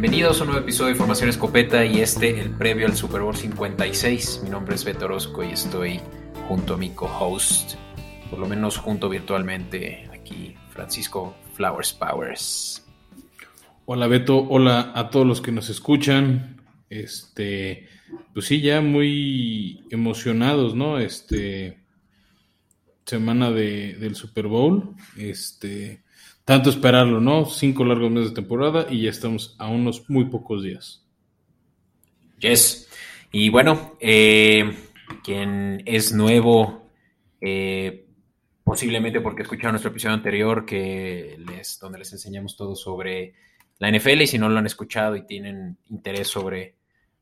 Bienvenidos a un nuevo episodio de Formación Escopeta y este el previo al Super Bowl 56. Mi nombre es Beto Orozco y estoy junto a mi co-host, por lo menos junto virtualmente, aquí Francisco Flowers Powers. Hola Beto, hola a todos los que nos escuchan. Este, pues sí, ya muy emocionados, ¿no? Este, semana de, del Super Bowl. Este, tanto esperarlo, ¿no? Cinco largos meses de temporada y ya estamos a unos muy pocos días. Yes. Y bueno, eh, quien es nuevo, eh, posiblemente porque escucharon nuestro episodio anterior, que les, donde les enseñamos todo sobre la NFL, y si no lo han escuchado y tienen interés sobre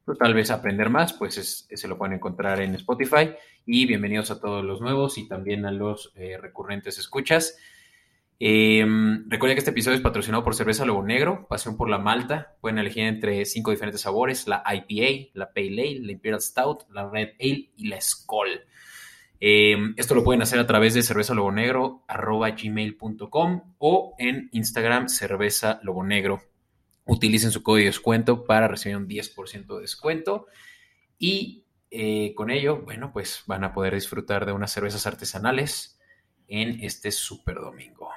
pues, tal vez aprender más, pues se lo pueden encontrar en Spotify. Y bienvenidos a todos los nuevos y también a los eh, recurrentes escuchas. Eh, recuerden que este episodio es patrocinado por Cerveza Lobo Negro, Pasión por la Malta. Pueden elegir entre cinco diferentes sabores: la IPA, la Pale Ale, la Imperial Stout, la Red Ale y la Skoll. Eh, esto lo pueden hacer a través de cerveza lobo negro gmail.com o en Instagram cerveza lobo negro. Utilicen su código de descuento para recibir un 10% de descuento y eh, con ello, bueno, pues van a poder disfrutar de unas cervezas artesanales en este super domingo.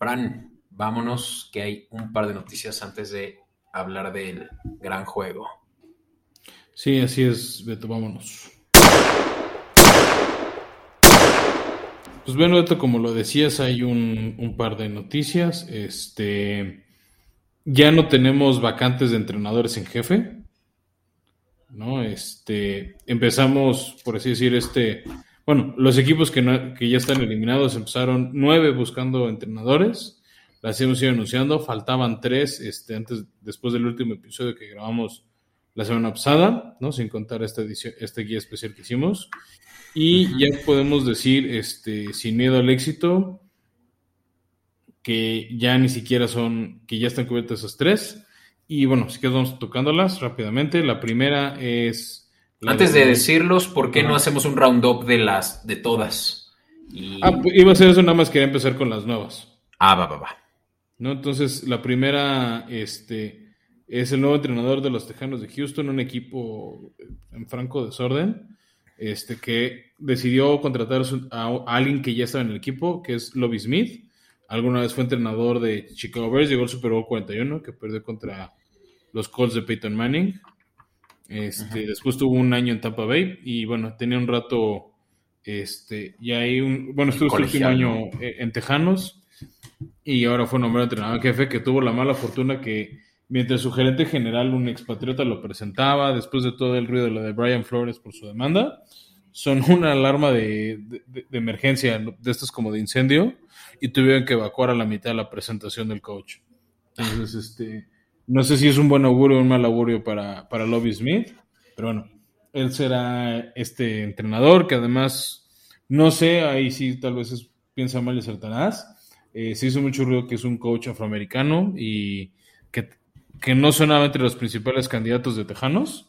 Fran, vámonos, que hay un par de noticias antes de hablar del gran juego. Sí, así es, Beto, vámonos. Pues bueno, Beto, como lo decías, hay un, par de noticias. Este, ya no tenemos vacantes de entrenadores en jefe. ¿no? Este, empezamos, por así decir, este, bueno, los equipos que, ya están eliminados empezaron nueve buscando entrenadores, las hemos ido anunciando, faltaban tres, este, antes, después del último episodio que grabamos la semana pasada, ¿no? Sin contar esta edición, este guía especial que hicimos. Y ya podemos decir, este, sin miedo al éxito, que ya ni siquiera son, que ya están cubiertas esas tres. Y bueno, si que vamos tocándolas rápidamente. La primera es antes de, decirlos, ¿por qué no hacemos un roundup de las, de todas? Ah, pues, iba a ser eso, nada más quería empezar con las nuevas. Ah, va, va, va. ¿No? Entonces, la primera, este, es el nuevo entrenador de los Tejanos de Houston, un equipo en franco desorden, este, que decidió contratar a, alguien que ya estaba en el equipo, que es Lobby Smith. Alguna vez fue entrenador de Chicago Bears, llegó al Super Bowl 41, que perdió contra los Colts de Peyton Manning. Este, después tuvo un año en Tampa Bay y bueno, tenía un rato, este, y ahí un, bueno, estuvo su último año eh, en Tejanos y ahora fue nombrado entrenador jefe que tuvo la mala fortuna que mientras su gerente general, un expatriota, lo presentaba, después de todo el ruido de lo de Brian Flores por su demanda, son una alarma de, emergencia, de estos como de incendio, y tuvieron que evacuar a la mitad de la presentación del coach. Entonces, este, no sé si es un buen augurio o un mal augurio para, para Lobby Smith, pero bueno, él será este entrenador que además, no sé, ahí sí tal vez piensa mal y Satanás. Eh, se hizo mucho ruido que es un coach afroamericano y que, no sonaba entre los principales candidatos de Tejanos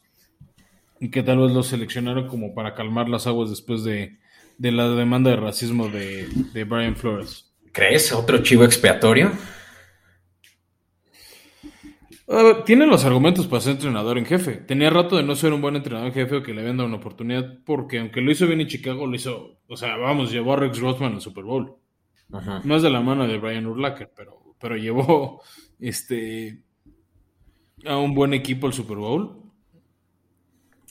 y que tal vez lo seleccionaron como para calmar las aguas después de, la demanda de racismo de, de Brian Flores. ¿Crees? ¿Otro chivo expiatorio? Tiene los argumentos para ser entrenador en jefe. Tenía rato de no ser un buen entrenador en jefe o que le habían dado una oportunidad, porque aunque lo hizo bien en Chicago, lo hizo, o sea, vamos, llevó a Rex Rothman al Super Bowl. No es de la mano de Brian Urlacher, pero, pero llevó este a un buen equipo al Super Bowl.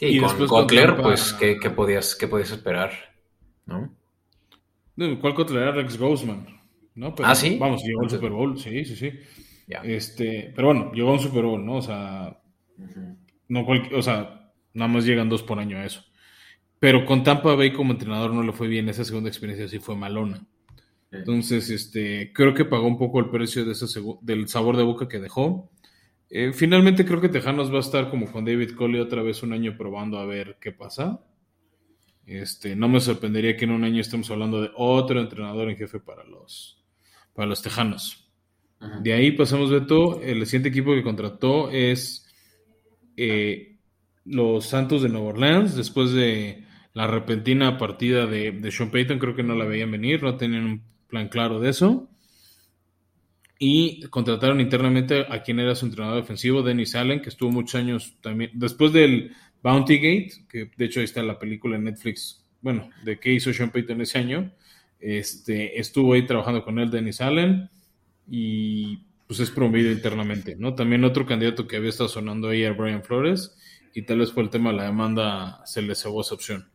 y, con Kotler, pues, ¿qué, podías, ¿qué podías esperar? ¿No? ¿Cuál Kotler era Rex Grossman? ¿no? ah, sí. Vamos, llegó al Super Bowl, sí, sí, sí. Este, pero bueno, llegó a un Super Bowl, ¿no? O sea, no o sea, nada más llegan dos por año a eso. Pero con Tampa Bay como entrenador no le fue bien, esa segunda experiencia sí fue malona. Entonces, este, creo que pagó un poco el precio de ese del sabor de boca que dejó. Eh, finalmente creo que Tejanos va a estar como con David Coley otra vez un año probando a ver qué pasa. Este, no me sorprendería que en un año estemos hablando de otro entrenador en jefe para los, para los Tejanos. De ahí pasamos, Beto. El siguiente equipo que contrató es eh, los Santos de Nueva Orleans. Después de la repentina partida de, Sean Payton, creo que no la veían venir, no tenían un plan claro de eso. Y contrataron internamente a quien era su entrenador defensivo, Dennis Allen, que estuvo muchos años también, después del Bounty Gate, que de hecho ahí está la película en Netflix, bueno, de qué hizo Sean Payton ese año, este, estuvo ahí trabajando con él, Dennis Allen, y pues es promovido internamente, ¿no? También otro candidato que había estado sonando ahí era Brian Flores, y tal vez por el tema de la demanda se le cebó esa opción.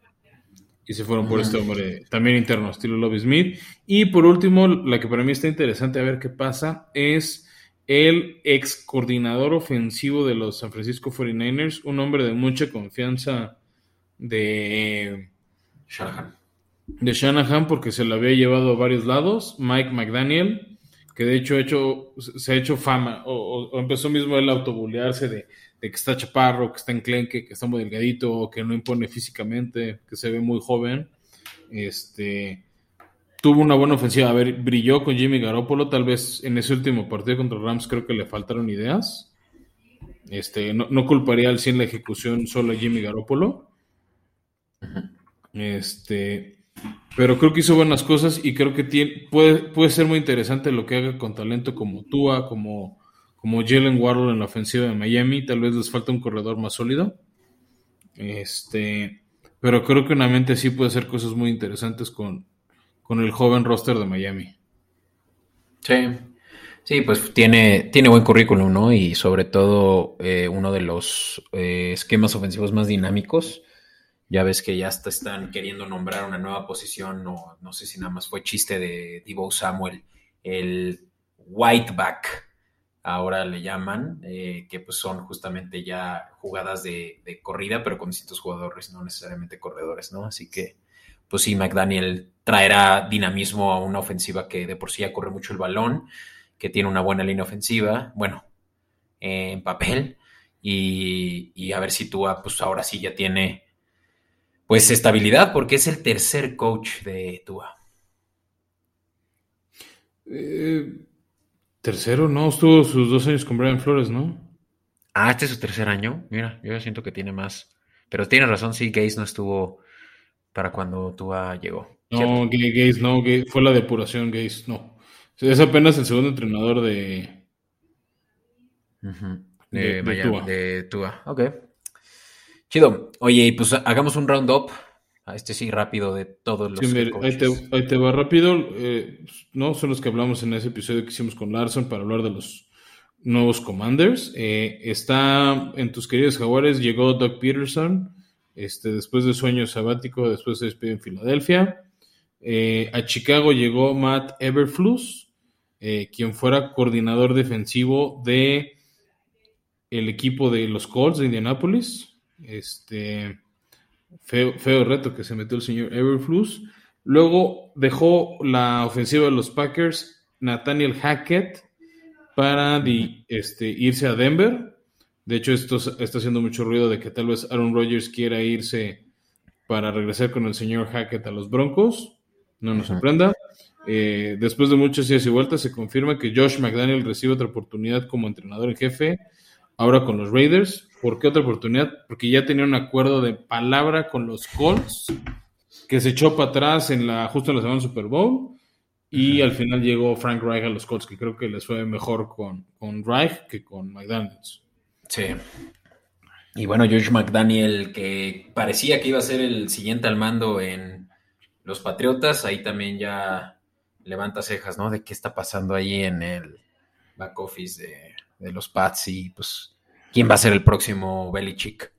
Y se fueron por este hombre también interno, estilo Lobby Smith. Y por último, la que para mí está interesante a ver qué pasa es el ex coordinador ofensivo de los San Francisco 49ers, un hombre de mucha confianza de Shanahan. De Shanahan porque se lo había llevado a varios lados, Mike McDaniel, que de hecho, hecho se ha hecho fama, o, o empezó mismo él a autobulearse de que está chaparro, que está enclenque, que está muy delgadito, que no impone físicamente, que se ve muy joven. Este tuvo una buena ofensiva. A ver, brilló con Jimmy Garoppolo. Tal vez en ese último partido contra Rams creo que le faltaron ideas. Este, no, culparía al 100 la ejecución solo a Jimmy Garoppolo. Este, pero creo que hizo buenas cosas y creo que puede, puede ser muy interesante lo que haga con talento como Tua, como como Jalen Warlow en la ofensiva de Miami. Tal vez les falta un corredor más sólido. Este, pero creo que una mente sí puede hacer cosas muy interesantes con, con el joven roster de Miami. Sí, sí, pues tiene, tiene buen currículum, ¿no? Y sobre todo eh, uno de los eh, esquemas ofensivos más dinámicos. Ya ves que ya hasta están queriendo nombrar una nueva posición, no, no sé si nada más fue chiste de Divo Samuel, el whiteback ahora le llaman, eh, que pues son justamente ya jugadas de, corrida, pero con distintos jugadores, no necesariamente corredores, ¿no? Así que, pues sí, McDaniel traerá dinamismo a una ofensiva que de por sí ya corre mucho el balón, que tiene una buena línea ofensiva, bueno, en papel, y, a ver si Tua, pues ahora sí ya tiene, pues estabilidad, porque es el tercer coach de Tua. Eh Tercero, no, estuvo sus dos años con Brian Flores, ¿no? Ah, este es su tercer año. Mira, yo siento que tiene más. Pero tiene razón, sí, Gaze no estuvo para cuando Tua llegó. No, Gaze no, fue la depuración, Gaze no. Es apenas el segundo entrenador de. de, de, Tua. Ok. Chido. Oye, pues hagamos un round up a este sí rápido de todos los sí, ahí, te, va rápido. Eh, no son los que hablamos en ese episodio que hicimos con Larson para hablar de los nuevos commanders. Eh, está en tus queridos jaguares, llegó Doug Peterson, este, después de su año sabático, después se despidió en Filadelfia. Eh, a Chicago llegó Matt Everflus, quien fuera coordinador defensivo de el equipo de los Colts de Indianapolis. Este Feo, reto que se metió el señor Everflus. Luego dejó la ofensiva de los Packers Nathaniel Hackett para este, irse a Denver. De hecho, esto está haciendo mucho ruido de que tal vez Aaron Rodgers quiera irse para regresar con el señor Hackett a los Broncos. No nos sorprenda. Eh, después de muchas idas y vueltas, se confirma que Josh McDaniel recibe otra oportunidad como entrenador en jefe, ahora con los Raiders. ¿Por qué otra oportunidad? Porque ya tenía un acuerdo de palabra con los Colts, que se echó para atrás en la, justo en la semana Super Bowl. Y al final llegó Frank Reich a los Colts, que creo que les fue mejor con, con Reich que con McDaniels. Sí. Y bueno, George McDaniel, que parecía que iba a ser el siguiente al mando en los Patriotas, ahí también ya levanta cejas, ¿no? De qué está pasando ahí en el back office de, de los Pats y pues quién va a ser el próximo Belichick.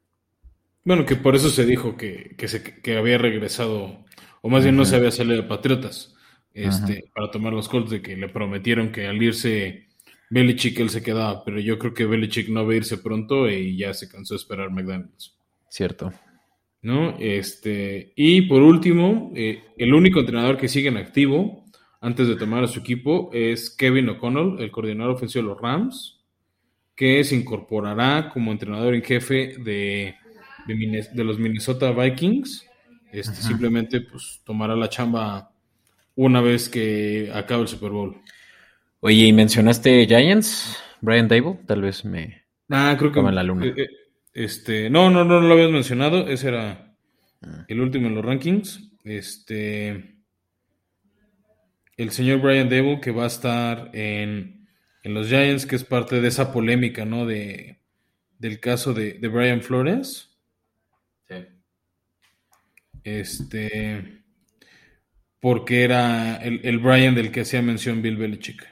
Bueno, que por eso se dijo que, se, había regresado, o más bien no se había salido de Patriotas, este, para tomar los Colts, de que le prometieron que al irse Belichick él se quedaba, pero yo creo que Belichick no va a irse pronto y ya se cansó de esperar McDaniels. Cierto. ¿No? Este, y por último, eh, el único entrenador que sigue en activo antes de tomar a su equipo es Kevin O'Connell, el coordinador ofensivo de los Rams que se incorporará como entrenador en jefe de, de, los Minnesota Vikings. Este, simplemente pues tomará la chamba una vez que acabe el Super Bowl. Oye, ¿y mencionaste Giants? Brian Dable, tal vez me... Ah, creo que... En la luna. Eh, eh, este, no, no, no, no lo habías mencionado. Ese era ah. el último en los rankings. Este... El señor Brian Dable que va a estar en en los Giants, que es parte de esa polémica, ¿no? De, del caso de, de Brian Flores. Sí. Este. Porque era el, el Brian del que hacía mención Bill Belichick.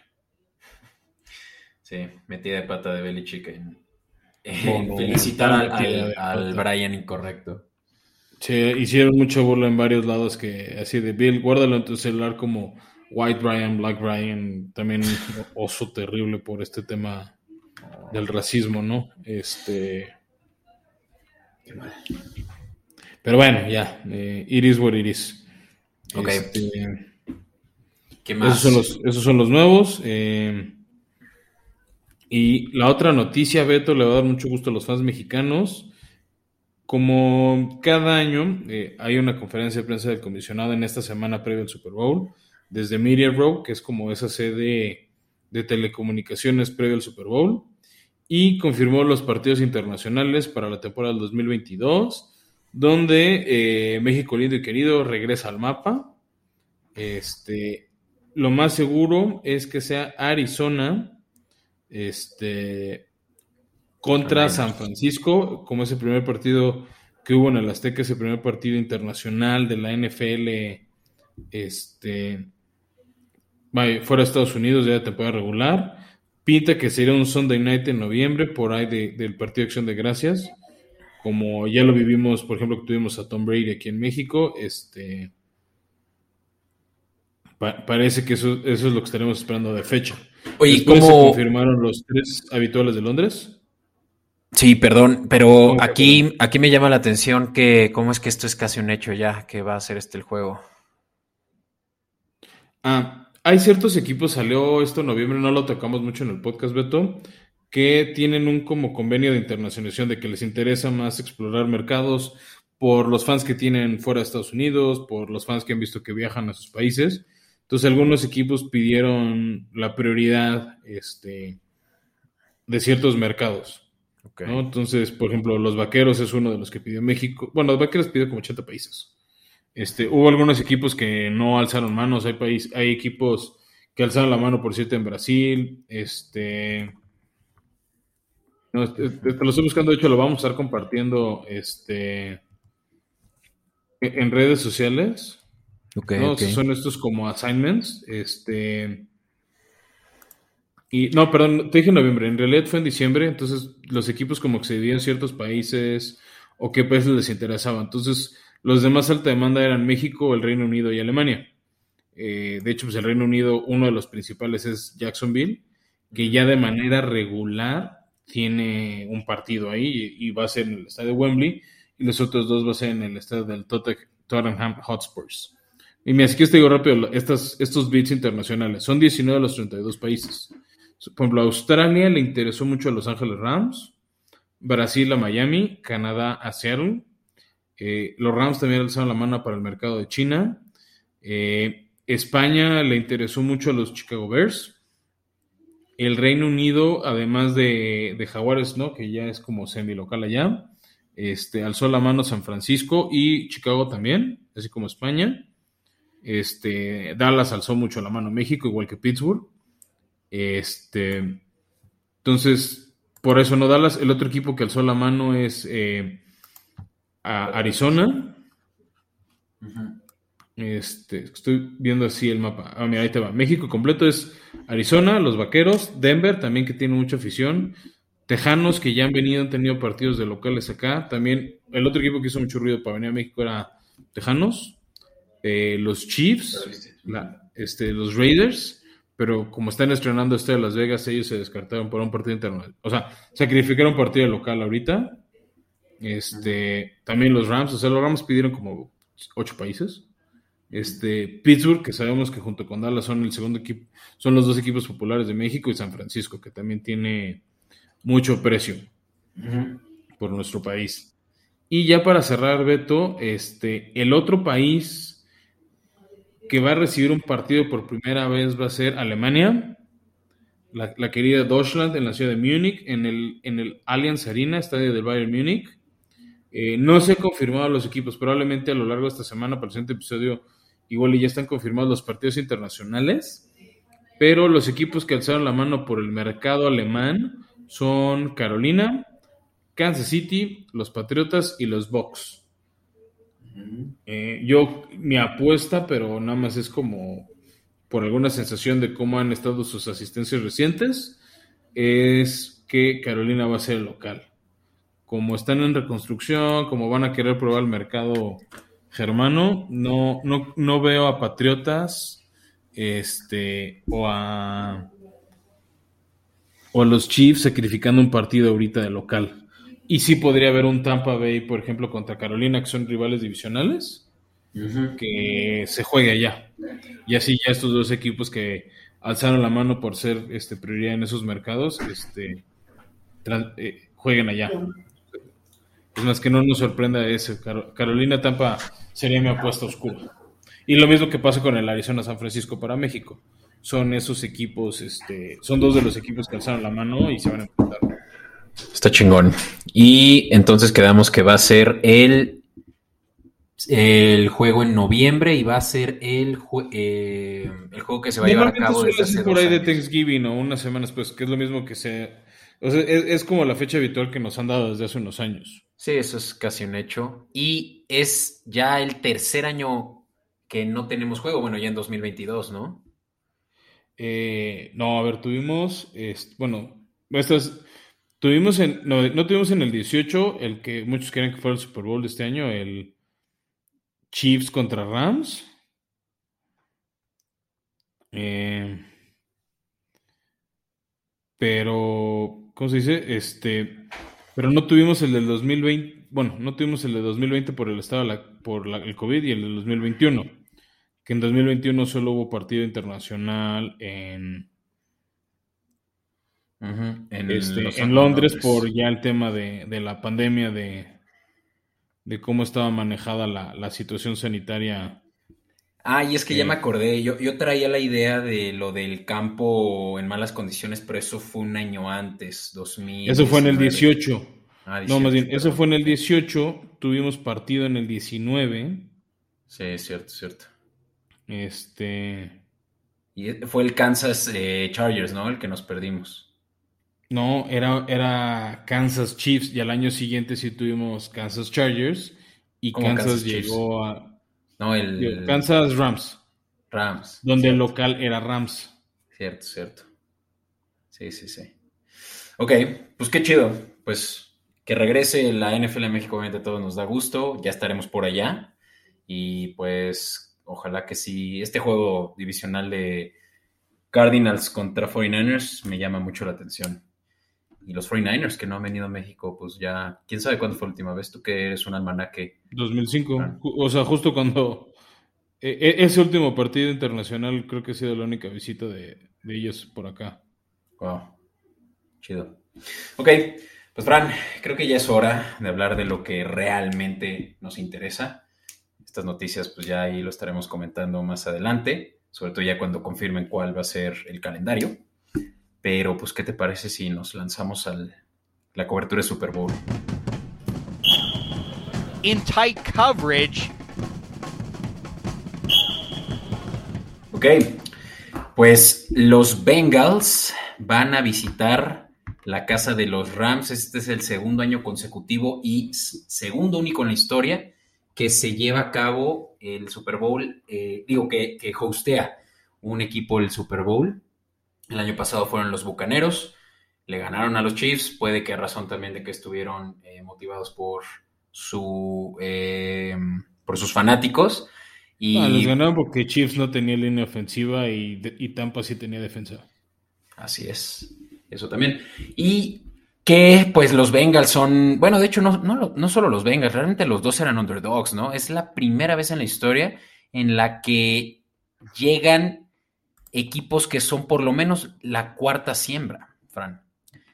Sí, metida de pata de Belichick en, felicitar al, al, Brian incorrecto. Sí, hicieron mucho burla en varios lados que así de Bill, guárdalo en tu celular como White Brian, Black Brian, también oso terrible por este tema del racismo, ¿no? Este. Pero bueno, ya, eh, it is what it is. Ok. Este, ¿Qué más? Esos son los, esos son los nuevos. Eh, y la otra noticia, Beto, le va a dar mucho gusto a los fans mexicanos. Como cada año eh, hay una conferencia de prensa del comisionado en esta semana previa al Super Bowl, desde Media Row, que es como esa sede de telecomunicaciones previo al Super Bowl, y confirmó los partidos internacionales para la temporada del 2022, donde eh, México lindo y querido regresa al mapa. Este, lo más seguro es que sea Arizona este, contra San Francisco, como ese primer partido que hubo en el Azteca, ese primer partido internacional de la NFL, este, fuera de Estados Unidos, ya de temporada regular. Pinta que sería un Sunday night en noviembre, por ahí del Partido de Acción de Gracias. Como ya lo vivimos, por ejemplo, que tuvimos a Tom Brady aquí en México, este parece que eso, eso es lo que estaremos esperando de fecha. Oye, ¿cómo se confirmaron los tres habituales de Londres? Sí, perdón, pero aquí, aquí me llama la atención que cómo es que esto es casi un hecho ya, que va a ser este el juego. Ah, hay ciertos equipos, salió esto en noviembre, no lo tocamos mucho en el podcast, Beto, que tienen un como convenio de internacionalización de que les interesa más explorar mercados por los fans que tienen fuera de Estados Unidos, por los fans que han visto que viajan a sus países. Entonces algunos equipos pidieron la prioridad este, de ciertos mercados. Entonces, por ejemplo, los Vaqueros es uno de los que pidió México. Bueno, los Vaqueros pidió como 80 países. Este, hubo algunos equipos que no alzaron manos. Hay, país, hay equipos que alzaron la mano, por cierto, en Brasil. Este, este te, lo estoy buscando, de hecho lo vamos a estar compartiendo este, en redes sociales. ¿no? Son estos como assignments. Este. Y no, perdón, te dije en noviembre, en realidad fue en diciembre, entonces los equipos como accedían a ciertos países o qué países les interesaba. Entonces, los de más alta demanda eran México, el Reino Unido y Alemania. Eh, de hecho, pues el Reino Unido, uno de los principales es Jacksonville, que ya de manera regular tiene un partido ahí y, va a ser en el estadio de Wembley, y los otros dos va a ser en el estadio del Tottenham Hotspurs. Y me así que te digo rápido, estos bits internacionales son 19 de los 32 países. Por ejemplo, Australia le interesó mucho a Los Ángeles Rams, Brasil a Miami, Canadá a Seattle. Eh, los Rams también alzaron la mano para el mercado de China. Eh, España le interesó mucho a los Chicago Bears. El Reino Unido, además de, de Jaguares, ¿no? que ya es como semi-local allá, este, alzó la mano San Francisco y Chicago también, así como España. Este, Dallas alzó mucho la mano México, igual que Pittsburgh. Este, entonces, por eso no Dallas. El otro equipo que alzó la mano es eh, Arizona. Este, estoy viendo así el mapa. Ah, mira, ahí te va. México completo es Arizona, los Vaqueros, Denver, también que tiene mucha afición. Tejanos, que ya han venido, han tenido partidos de locales acá. También el otro equipo que hizo mucho ruido para venir a México era Tejanos. Eh, los Chiefs, este, los Raiders, pero como están estrenando este de Las Vegas, ellos se descartaron por un partido internacional. O sea, sacrificaron un partido local ahorita. Este, también los Rams, o sea, los Rams pidieron como ocho países. Este, Pittsburgh, que sabemos que junto con Dallas son el segundo equipo, son los dos equipos populares de México, y San Francisco, que también tiene mucho precio por nuestro país. Y ya para cerrar, Beto, este, el otro país que va a recibir un partido por primera vez va a ser Alemania, la, querida Deutschland en la ciudad de Múnich, en el, en el Allianz Arena, estadio del Bayern Múnich. Eh, no se han confirmado los equipos, probablemente a lo largo de esta semana, para el siguiente episodio, igual ya están confirmados los partidos internacionales. pero los equipos que alzaron la mano por el mercado alemán son Carolina, Kansas City, los Patriotas y los Bucks. Eh, yo, mi apuesta, pero nada más es como por alguna sensación de cómo han estado sus asistencias recientes, es que Carolina va a ser el local. Como están en reconstrucción, como van a querer probar el mercado germano, no, no, no veo a Patriotas este, o a, o a los Chiefs sacrificando un partido ahorita de local. Y sí podría haber un Tampa Bay, por ejemplo, contra Carolina, que son rivales divisionales, que se juegue allá. Y así ya estos dos equipos que alzaron la mano por ser este, prioridad en esos mercados, este, eh, jueguen allá. Es más que no nos sorprenda ese. Carolina Tampa sería mi apuesta oscura. Y lo mismo que pasa con el Arizona San Francisco para México. Son esos equipos, este, son dos de los equipos que alzaron la mano y se van a enfrentar. Está chingón. Y entonces quedamos que va a ser el, el juego en noviembre y va a ser el, eh, el juego que se va a llevar a cabo desde hace por ahí de Thanksgiving o unas semanas, pues, que es lo mismo que se... O sea, es, como la fecha habitual que nos han dado desde hace unos años. Sí, eso es casi un hecho. Y es ya el tercer año que no tenemos juego, bueno, ya en 2022, ¿no? Eh, no, a ver, tuvimos, bueno, estas Tuvimos en, no, tuvimos en el 18 el que muchos creen que fue el Super Bowl de este año, el Chiefs contra Rams. Eh, pero, ¿cómo se dice? Este, pero no tuvimos el del 2020, bueno, no tuvimos el de 2020 por el estado la, por el COVID y el del 2021, que en 2021 solo hubo partido internacional en en, este, en Londres, por ya el tema de, la pandemia, de, de, cómo estaba manejada la, situación sanitaria. Ah, y es que ya me acordé, yo, yo traía la idea de lo del campo en malas condiciones, pero eso fue un año antes, 2000. Eso fue en el 18. Ah, no, más bien, eso fue en el 18, tuvimos partido en el 19. Sí, cierto, cierto. Este... Y fue el Kansas eh, Chargers, ¿no? El que nos perdimos. No, era, era Kansas Chiefs y al año siguiente sí tuvimos Kansas Chargers y Kansas, llegó a... No, el... Kansas Rams. Rams. Donde el local era Rams. Cierto, cierto. Sí, sí, sí. Ok, pues qué chido. Pues que regrese la NFL en México, obviamente a todos nos da gusto. Ya estaremos por allá. Y pues ojalá que sí, este juego divisional de Cardinals contra 49ers me llama mucho la atención y los 49ers que no han venido a México, pues ya, quién sabe cuándo fue la última vez, tú que eres un almanaque. 2005, ah. o sea, justo cuando e, e, ese último partido internacional creo que ha sido la única visita de, ellos por acá. Wow, chido. Ok, pues Fran, creo que ya es hora de hablar de lo que realmente nos interesa. Estas noticias, pues ya ahí lo estaremos comentando más adelante, sobre todo ya cuando confirmen cuál va a ser el calendario. Pero, pues, ¿qué te parece si nos lanzamos a la cobertura de Super Bowl? In tight coverage. Ok, pues los Bengals van a visitar la casa de los Rams. Este es el segundo año consecutivo y segundo único en la historia que se lleva a cabo el Super Bowl, eh, digo que, que hostea un equipo el Super Bowl. El año pasado fueron los Bucaneros, le ganaron a los Chiefs, puede que razón también de que estuvieron eh, motivados por su eh, por sus fanáticos. Y ah, les ganaron porque Chiefs no tenía línea ofensiva y, Tampa sí tenía defensa. Así es, eso también. Y que pues los Bengals son, bueno, de hecho no, no, no solo los Bengals, realmente los dos eran underdogs, ¿no? Es la primera vez en la historia en la que llegan equipos que son por lo menos la cuarta siembra, Fran.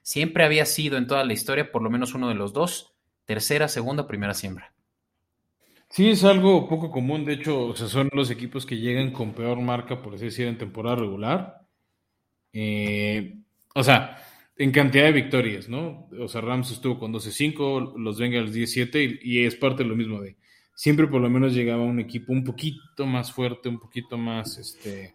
Siempre había sido en toda la historia por lo menos uno de los dos, tercera, segunda, primera siembra. Sí, es algo poco común. De hecho, o sea, son los equipos que llegan con peor marca, por así decir, en temporada regular. Eh, o sea, en cantidad de victorias, ¿no? O sea, Rams estuvo con 12-5, los Bengals 17 y, y, es parte de lo mismo de siempre por lo menos llegaba un equipo un poquito más fuerte, un poquito más, este,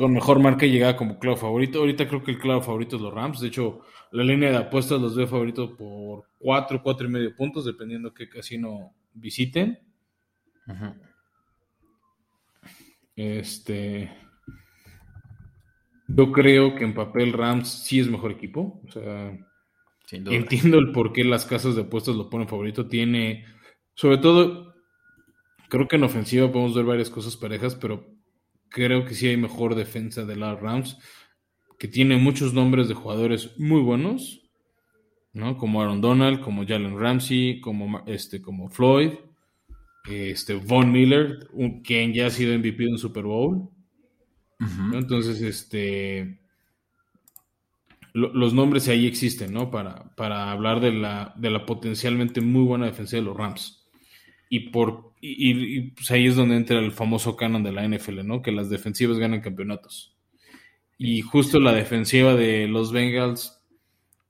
con mejor marca llega como clavo favorito. Ahorita creo que el clavo favorito es los Rams. De hecho, la línea de apuestas los veo favoritos por 4, 4 y medio puntos, dependiendo qué casino visiten. Este. Yo creo que en papel Rams sí es mejor equipo. O sea, entiendo el por qué las casas de apuestas lo ponen favorito. Tiene, sobre todo, creo que en ofensiva podemos ver varias cosas parejas, pero creo que sí hay mejor defensa de la Rams, que tiene muchos nombres de jugadores muy buenos, ¿no? Como Aaron Donald, como Jalen Ramsey, como, este, como Floyd, este, Von Miller, quien ya ha sido MVP de un Super Bowl. Entonces, este, los nombres ahí existen, ¿no? Para, para hablar de la, de la potencialmente muy buena defensa de los Rams. Y, por, y, pues ahí es donde entra el famoso canon de la NFL, ¿no? Que las defensivas ganan campeonatos. Y justo la defensiva de los Bengals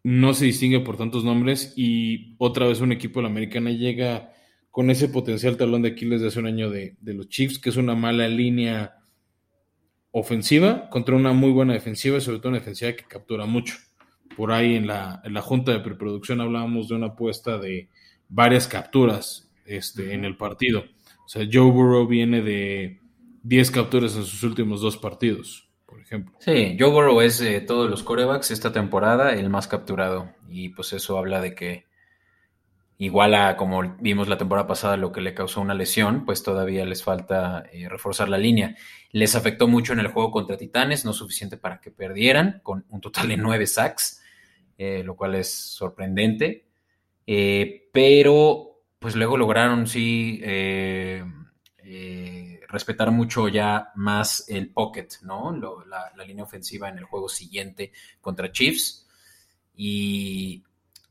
no se distingue por tantos nombres y otra vez un equipo de la americana llega con ese potencial talón de Aquiles de hace un año de, de los Chiefs, que es una mala línea ofensiva contra una muy buena defensiva y sobre todo una defensiva que captura mucho. Por ahí en la, en la junta de preproducción hablábamos de una apuesta de varias capturas este, en el partido. O sea, Joe Burrow viene de 10 capturas en sus últimos dos partidos, por ejemplo. Sí, Joe Burrow es de todos los corebacks esta temporada el más capturado. Y pues eso habla de que igual a como vimos la temporada pasada lo que le causó una lesión, pues todavía les falta eh, reforzar la línea. Les afectó mucho en el juego contra Titanes, no suficiente para que perdieran, con un total de nueve sacks, eh, lo cual es sorprendente. Eh, pero pues luego lograron sí respetar mucho ya más el pocket, ¿no? la, la línea ofensiva en el juego siguiente contra Chiefs. Y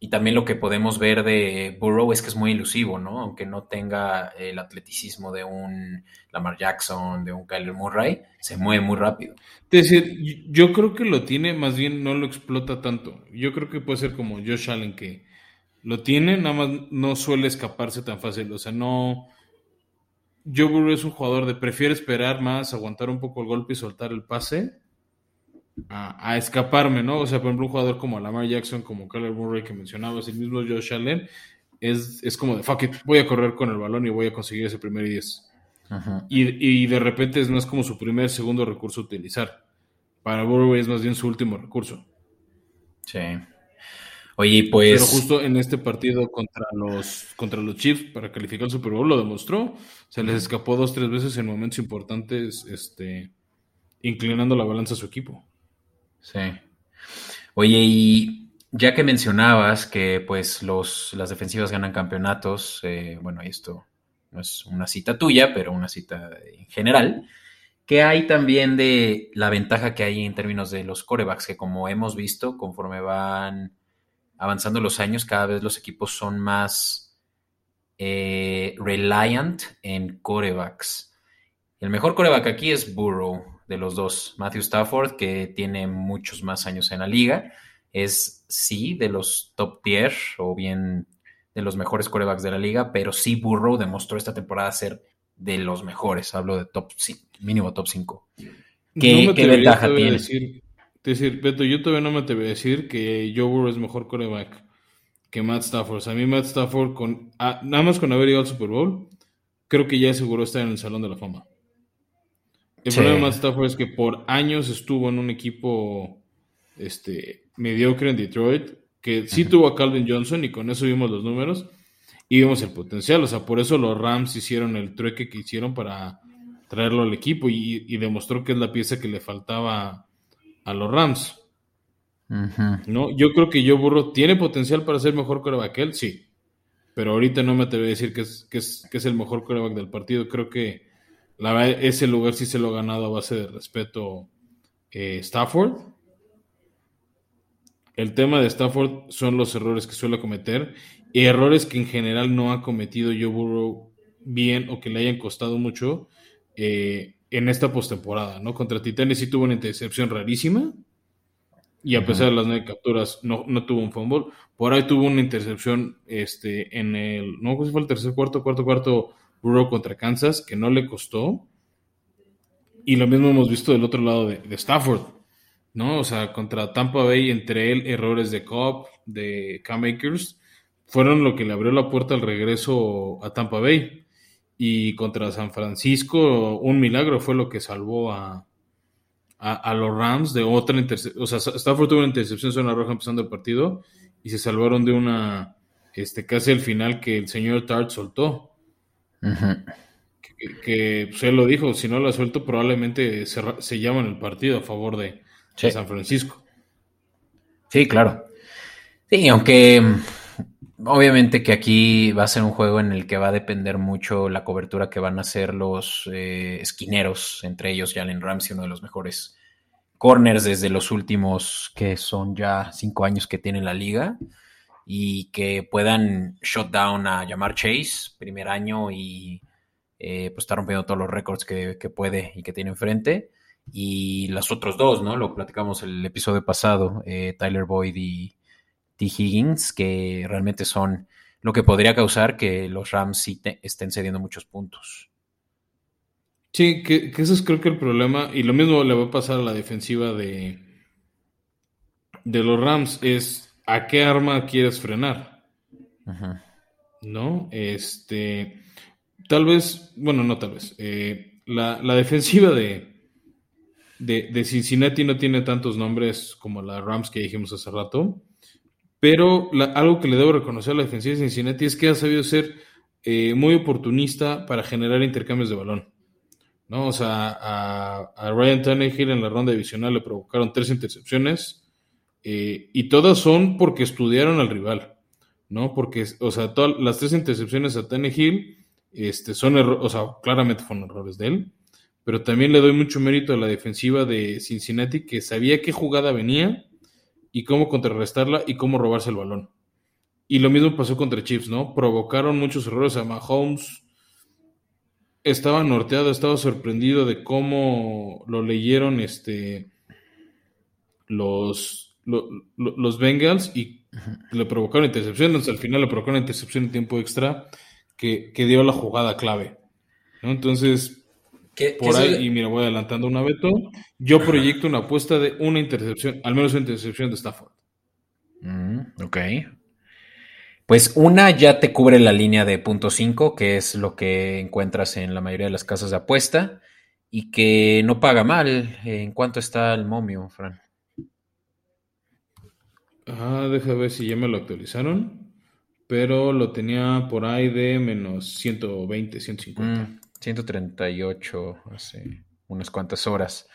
y también lo que podemos ver de Burrow es que es muy ilusivo, ¿no? Aunque no tenga el atleticismo de un Lamar Jackson, de un Kyler Murray, se mueve muy rápido. Es decir, yo creo que lo tiene, más bien no lo explota tanto. Yo creo que puede ser como Josh Allen, que lo tiene, nada más no suele escaparse tan fácil. O sea, no. Joe Burrow es un jugador de prefiere esperar más, aguantar un poco el golpe y soltar el pase a, escaparme, ¿no? O sea, por ejemplo, un jugador como Lamar Jackson, como Kyler Murray que mencionabas, el mismo Josh Allen, es, es como de fuck it, voy a correr con el balón y voy a conseguir ese primer 10. Y, y, de repente no es como su primer, segundo recurso a utilizar. Para Burrow es más bien su último recurso. Sí. Oye, pues. Pero justo en este partido contra los, contra los Chiefs para calificar el Super Bowl lo demostró. Se les escapó dos, tres veces en momentos importantes, este, inclinando la balanza a su equipo. Sí. Oye, y ya que mencionabas que pues los, las defensivas ganan campeonatos, eh, bueno, esto no es una cita tuya, pero una cita en general, ¿qué hay también de la ventaja que hay en términos de los corebacks? Que como hemos visto, conforme van avanzando los años, cada vez los equipos son más eh, reliant en corebacks. El mejor coreback aquí es Burrow de los dos. Matthew Stafford, que tiene muchos más años en la liga, es sí de los top tier o bien de los mejores corebacks de la liga, pero sí Burrow demostró esta temporada ser de los mejores. Hablo de top mínimo top 5. ¿Qué, ventaja tiene? Decir, decir, Beto, yo todavía no me te voy a decir que Joe Burrow es mejor coreback que Matt Stafford. a mí Matt Stafford, con, nada más con haber ido al Super Bowl, creo que ya aseguró estar en el Salón de la Fama. El problema de Stafford es que por años estuvo en un equipo este, mediocre en Detroit, que sí tuvo a Calvin Johnson y con eso vimos los números y vimos el potencial. O sea, por eso los Rams hicieron el trueque que hicieron para traerlo al equipo y, demostró que es la pieza que le faltaba a los Rams. ¿No? Yo creo que Joe Burro tiene potencial para ser mejor coreback que él, sí. Pero ahorita no me atrevo a decir que es, que es, que es el mejor coreback del partido. Creo que la verdad, ese lugar sí se lo ha ganado a base de respeto eh, Stafford. El tema de Stafford son los errores que suele cometer. Errores que en general no ha cometido Joe Burrow bien o que le hayan costado mucho eh, en esta postemporada, ¿no? Contra Titanes sí tuvo una intercepción rarísima. Y a pesar de las nueve capturas, no, tuvo un fumble. Por ahí tuvo una intercepción este, en el. No, si fue el tercer cuarto, cuarto, cuarto Burrow contra Kansas, que no le costó. y lo mismo hemos visto del otro lado de, Stafford, ¿no? O sea, contra Tampa Bay, entre él, errores de Cobb, de Cam Akers, fueron lo que le abrió la puerta al regreso a Tampa Bay. Y contra San Francisco, un milagro fue lo que salvó a, a, los Rams de otra intercepción. O sea, Stafford tuvo una intercepción zona roja empezando el partido y se salvaron de una, este, casi el final que el señor Tart soltó. Que, pues, él lo dijo, si no lo suelto probablemente se, se llaman el partido a favor de, San Francisco. Sí, claro. Sí, aunque obviamente que aquí va a ser un juego en el que va a depender mucho la cobertura que van a hacer los eh, esquineros, entre ellos Jalen Ramsey, uno de los mejores corners desde los últimos, que son ya cinco años que tiene la liga, y que puedan shut down a Jamar Chase, primer año, y eh, pues está rompiendo todos los récords que, puede y que tiene enfrente. Y los otros dos, ¿no? Lo platicamos el episodio pasado, eh, Tyler Boyd y T. Higgins, que realmente son lo que podría causar que los Rams sí estén cediendo muchos puntos. Sí, que, que, eso es creo que el problema, y lo mismo le va a pasar a la defensiva de, de los Rams, es a qué arma quieres frenar. ¿No? Este, tal vez, bueno, no tal vez, eh, la, defensiva de, de, Cincinnati no tiene tantos nombres como la Rams que dijimos hace rato, pero algo que le debo reconocer a la defensiva de Cincinnati es que ha sabido ser eh, muy oportunista para generar intercambios de balón. ¿no? O sea, a, Ryan Tannehill en la ronda divisional le provocaron tres intercepciones eh, y todas son porque estudiaron al rival, ¿no? Porque, o sea, todas las tres intercepciones a Tannehill este, son errores, o sea, claramente fueron errores de él, pero también le doy mucho mérito a la defensiva de Cincinnati que sabía qué jugada venía y cómo contrarrestarla y cómo robarse el balón. Y lo mismo pasó contra Chiefs, ¿no? Provocaron muchos errores a Mahomes estaba norteado, estaba sorprendido de cómo lo leyeron este los, los Bengals y le provocaron intercepción. Entonces, al final le provocaron intercepción en tiempo extra que, dio la jugada clave. Entonces, por ahí, y mira, voy adelantando una veto. Yo proyecto una apuesta de una intercepción, al menos una intercepción de Stafford. Mm, ok. Pues una ya te cubre la línea de punto 5, que es lo que encuentras en la mayoría de las casas de apuesta, y que no paga mal. ¿En cuánto está el momio, Fran? Ah, deja ver si ya me lo actualizaron. Pero lo tenía por ahí de menos 120, 150. 138 hace unas cuantas horas.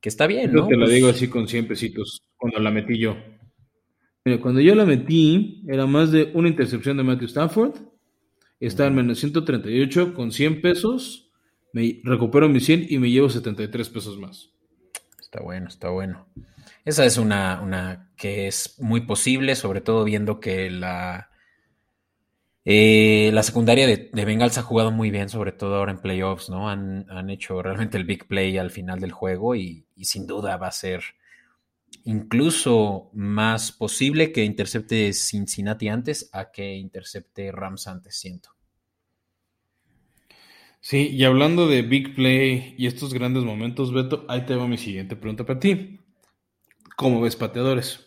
Que está bien, ¿no? te lo pues digo así con 100 pesitos cuando la metí yo cuando yo la metí, era más de una intercepción de Matthew Stafford. Está en menos 138 con 100 pesos. Me recupero mis 100 y me llevo 73 pesos más. Está bueno, está bueno. Esa es una, una que es muy posible, sobre todo viendo que la, eh, la secundaria de, de, Bengals ha jugado muy bien, sobre todo ahora en playoffs, ¿no? Han, hecho realmente el big play al final del juego y sin duda va a ser incluso más posible que intercepte Cincinnati antes a que intercepte Rams antes, siento. Sí, y hablando de Big Play y estos grandes momentos, Beto, ahí te va mi siguiente pregunta para ti. ¿Cómo ves pateadores?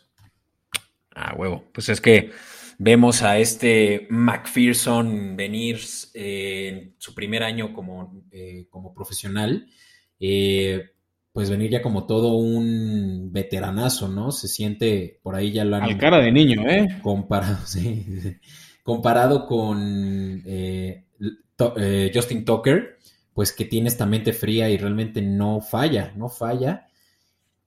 Ah, huevo. Pues es que vemos a este McPherson venir eh, en su primer año como, eh, como profesional. Eh, pues venir ya como todo un veteranazo, ¿no? Se siente, por ahí ya lo han... Al cara de niño, ¿eh? Comparado, sí, comparado con eh, eh, Justin Tucker, pues que tiene esta mente fría y realmente no falla, no falla.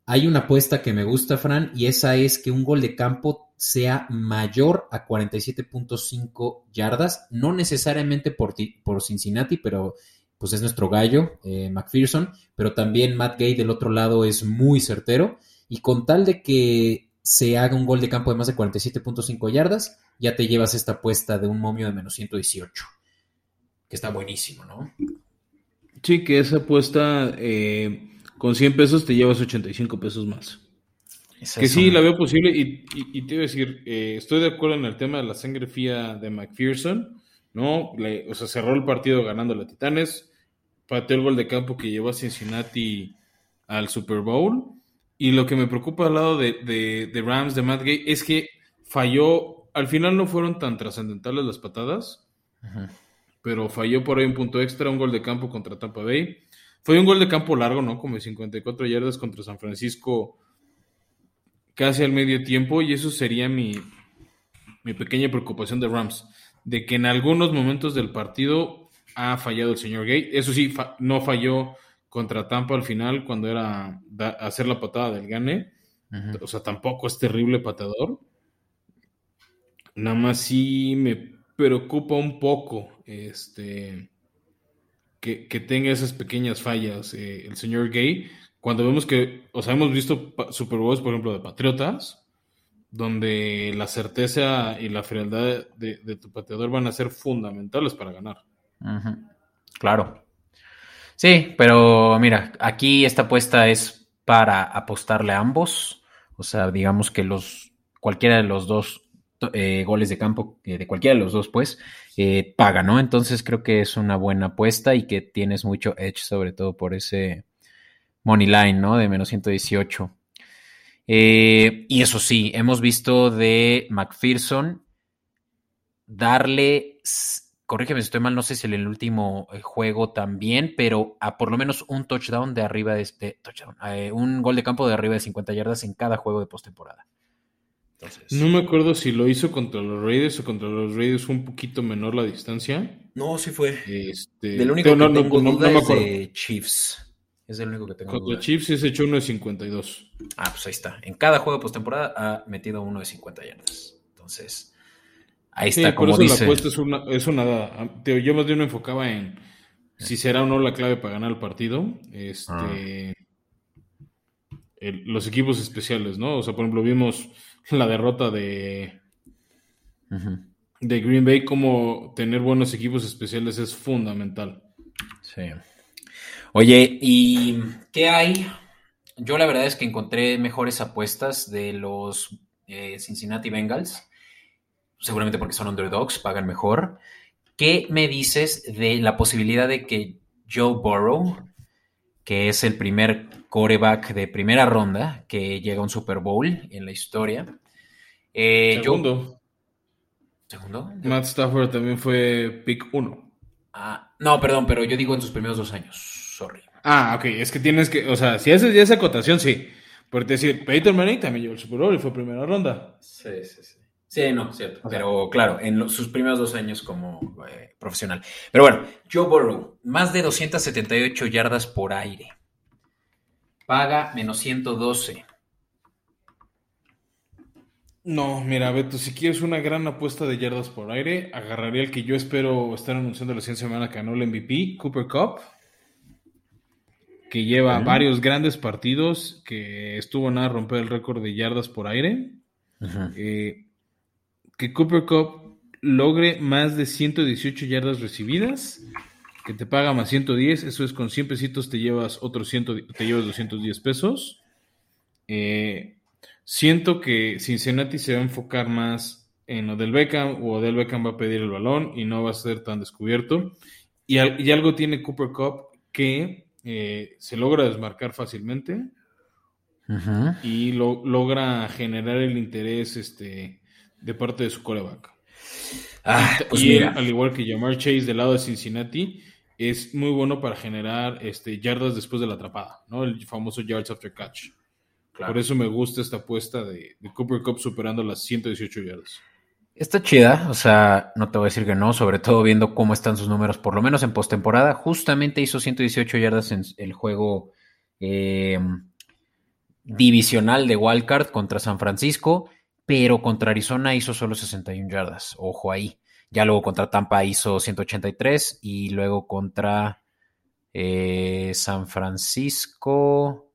Hay una apuesta que me gusta, Fran, y esa es que un gol de campo sea mayor a 47.5 yardas, no necesariamente por, por Cincinnati, pero pues es nuestro gallo, eh, McPherson, pero también Matt Gay del otro lado es muy certero. Y con tal de que se haga un gol de campo de más de 47.5 yardas, ya te llevas esta apuesta de un momio de menos 118, que está buenísimo, ¿no? Sí, que esa apuesta eh, con 100 pesos te llevas 85 pesos más. que sí, la veo posible y, te iba a decir, eh, estoy de acuerdo en el tema de la sangre fría de McPherson, ¿no? o sea, cerró el partido ganando a Titanes, pateó el gol de campo que llevó a Cincinnati al Super Bowl. Y lo que me preocupa al lado de, de, Rams, de Matt Gay, es que falló. Al final no fueron tan trascendentales las patadas, pero falló por ahí un punto extra, un gol de campo contra Tampa Bay. Fue un gol de campo largo, ¿no? Como de 54 yardas contra San Francisco casi al medio tiempo, y eso sería mi, mi pequeña preocupación de Rams, de que en algunos momentos del partido ha fallado el señor Gay. Eso sí, no falló contra Tampa al final cuando era hacer la patada del gane. O sea, tampoco es terrible pateador. Nada más sí me preocupa un poco este, que, tenga esas pequeñas fallas eh, el señor Gay. Cuando vemos que, o sea, hemos visto Super Bowls, por ejemplo, de Patriotas, donde la certeza y la frialdad de, tu pateador van a ser fundamentales para ganar. Claro. Sí, pero mira, aquí esta apuesta es para apostarle a ambos. O sea, digamos que los cualquiera de los dos eh, goles de campo, eh, de cualquiera de los dos, pues, eh, paga, ¿no? Entonces creo que es una buena apuesta y que tienes mucho edge, sobre todo por ese money line, ¿no? De menos 118. Eh, y eso sí, hemos visto de McPherson darle, corrígeme si estoy mal, no sé si en el último juego también, pero a por lo menos un touchdown de arriba de este touchdown, un gol de campo de arriba de 50 yardas en cada juego de postemporada. No me acuerdo si lo hizo contra los Raiders o contra los Raiders fue un poquito menor la distancia. No, sí fue. Este, Del único que no, tengo duda es de Chiefs. Es el único que tengo. Contra Chiefs es hecho uno de 52. Ah, pues ahí está. En cada juego de postemporada ha metido uno de 50 yardas. Entonces, ahí está. como por eso la apuesta es una, es una yo más bien me enfocaba en si será o no la clave para ganar el partido. Este. Ah. los equipos especiales, ¿no? O sea, por ejemplo, vimos la derrota de. De Green Bay, como tener buenos equipos especiales es fundamental. Sí. Oye, ¿y qué hay? Yo la verdad es que encontré mejores apuestas de los eh, Cincinnati Bengals, seguramente porque son underdogs, pagan mejor. ¿Qué me dices de la posibilidad de que Joe Burrow, que es el primer coreback de primera ronda que llega a un Super Bowl en la historia? Eh, Segundo. ¿Segundo? Matt Stafford también fue pick 1. Ah, no, perdón, pero yo digo en sus primeros dos años. Ah, ok, es que tienes que, o sea, si haces ya esa acotación, sí. Porque decir, Peyton Manning también llevó el Super Bowl y fue primera ronda. Sí, sí, sí. Sí, no, cierto. pero claro, en sus primeros dos años como eh, profesional. Pero bueno, Joe Burrow, más de 278 yardas por aire. Paga menos 112. No, mira, Beto, si quieres una gran apuesta de yardas por aire, agarraría el que yo espero estar anunciando la siguiente semana que ganó el MVP, Cooper Cup que lleva varios grandes partidos, que estuvo nada a romper el récord de yardas por aire. Eh, que Cooper Cup logre más de 118 yardas recibidas, que te paga más 110, eso es con 100 pesitos te llevas otros 100, te llevas 210 pesos. Eh, siento que Cincinnati se va a enfocar más en Odell Beckham o Odell Beckham va a pedir el balón y no va a ser tan descubierto. Y, y algo tiene Cooper Cup que eh, se logra desmarcar fácilmente y logra generar el interés este, de parte de su coreback. Ah, pues y al igual que Jamar Chase del lado de Cincinnati, es muy bueno para generar este, yardas después de la atrapada, ¿no? El famoso yards after catch. Por eso me gusta esta apuesta de, de Cooper Cup superando las 118 yardas. Está chida, o sea, no te voy a decir que no, sobre todo viendo cómo están sus números, por lo menos en postemporada. Justamente hizo 118 yardas en el juego eh, divisional de Wildcard contra San Francisco, pero contra Arizona hizo solo 61 yardas. Ojo ahí. Ya luego contra Tampa hizo 183 y luego contra eh, San Francisco.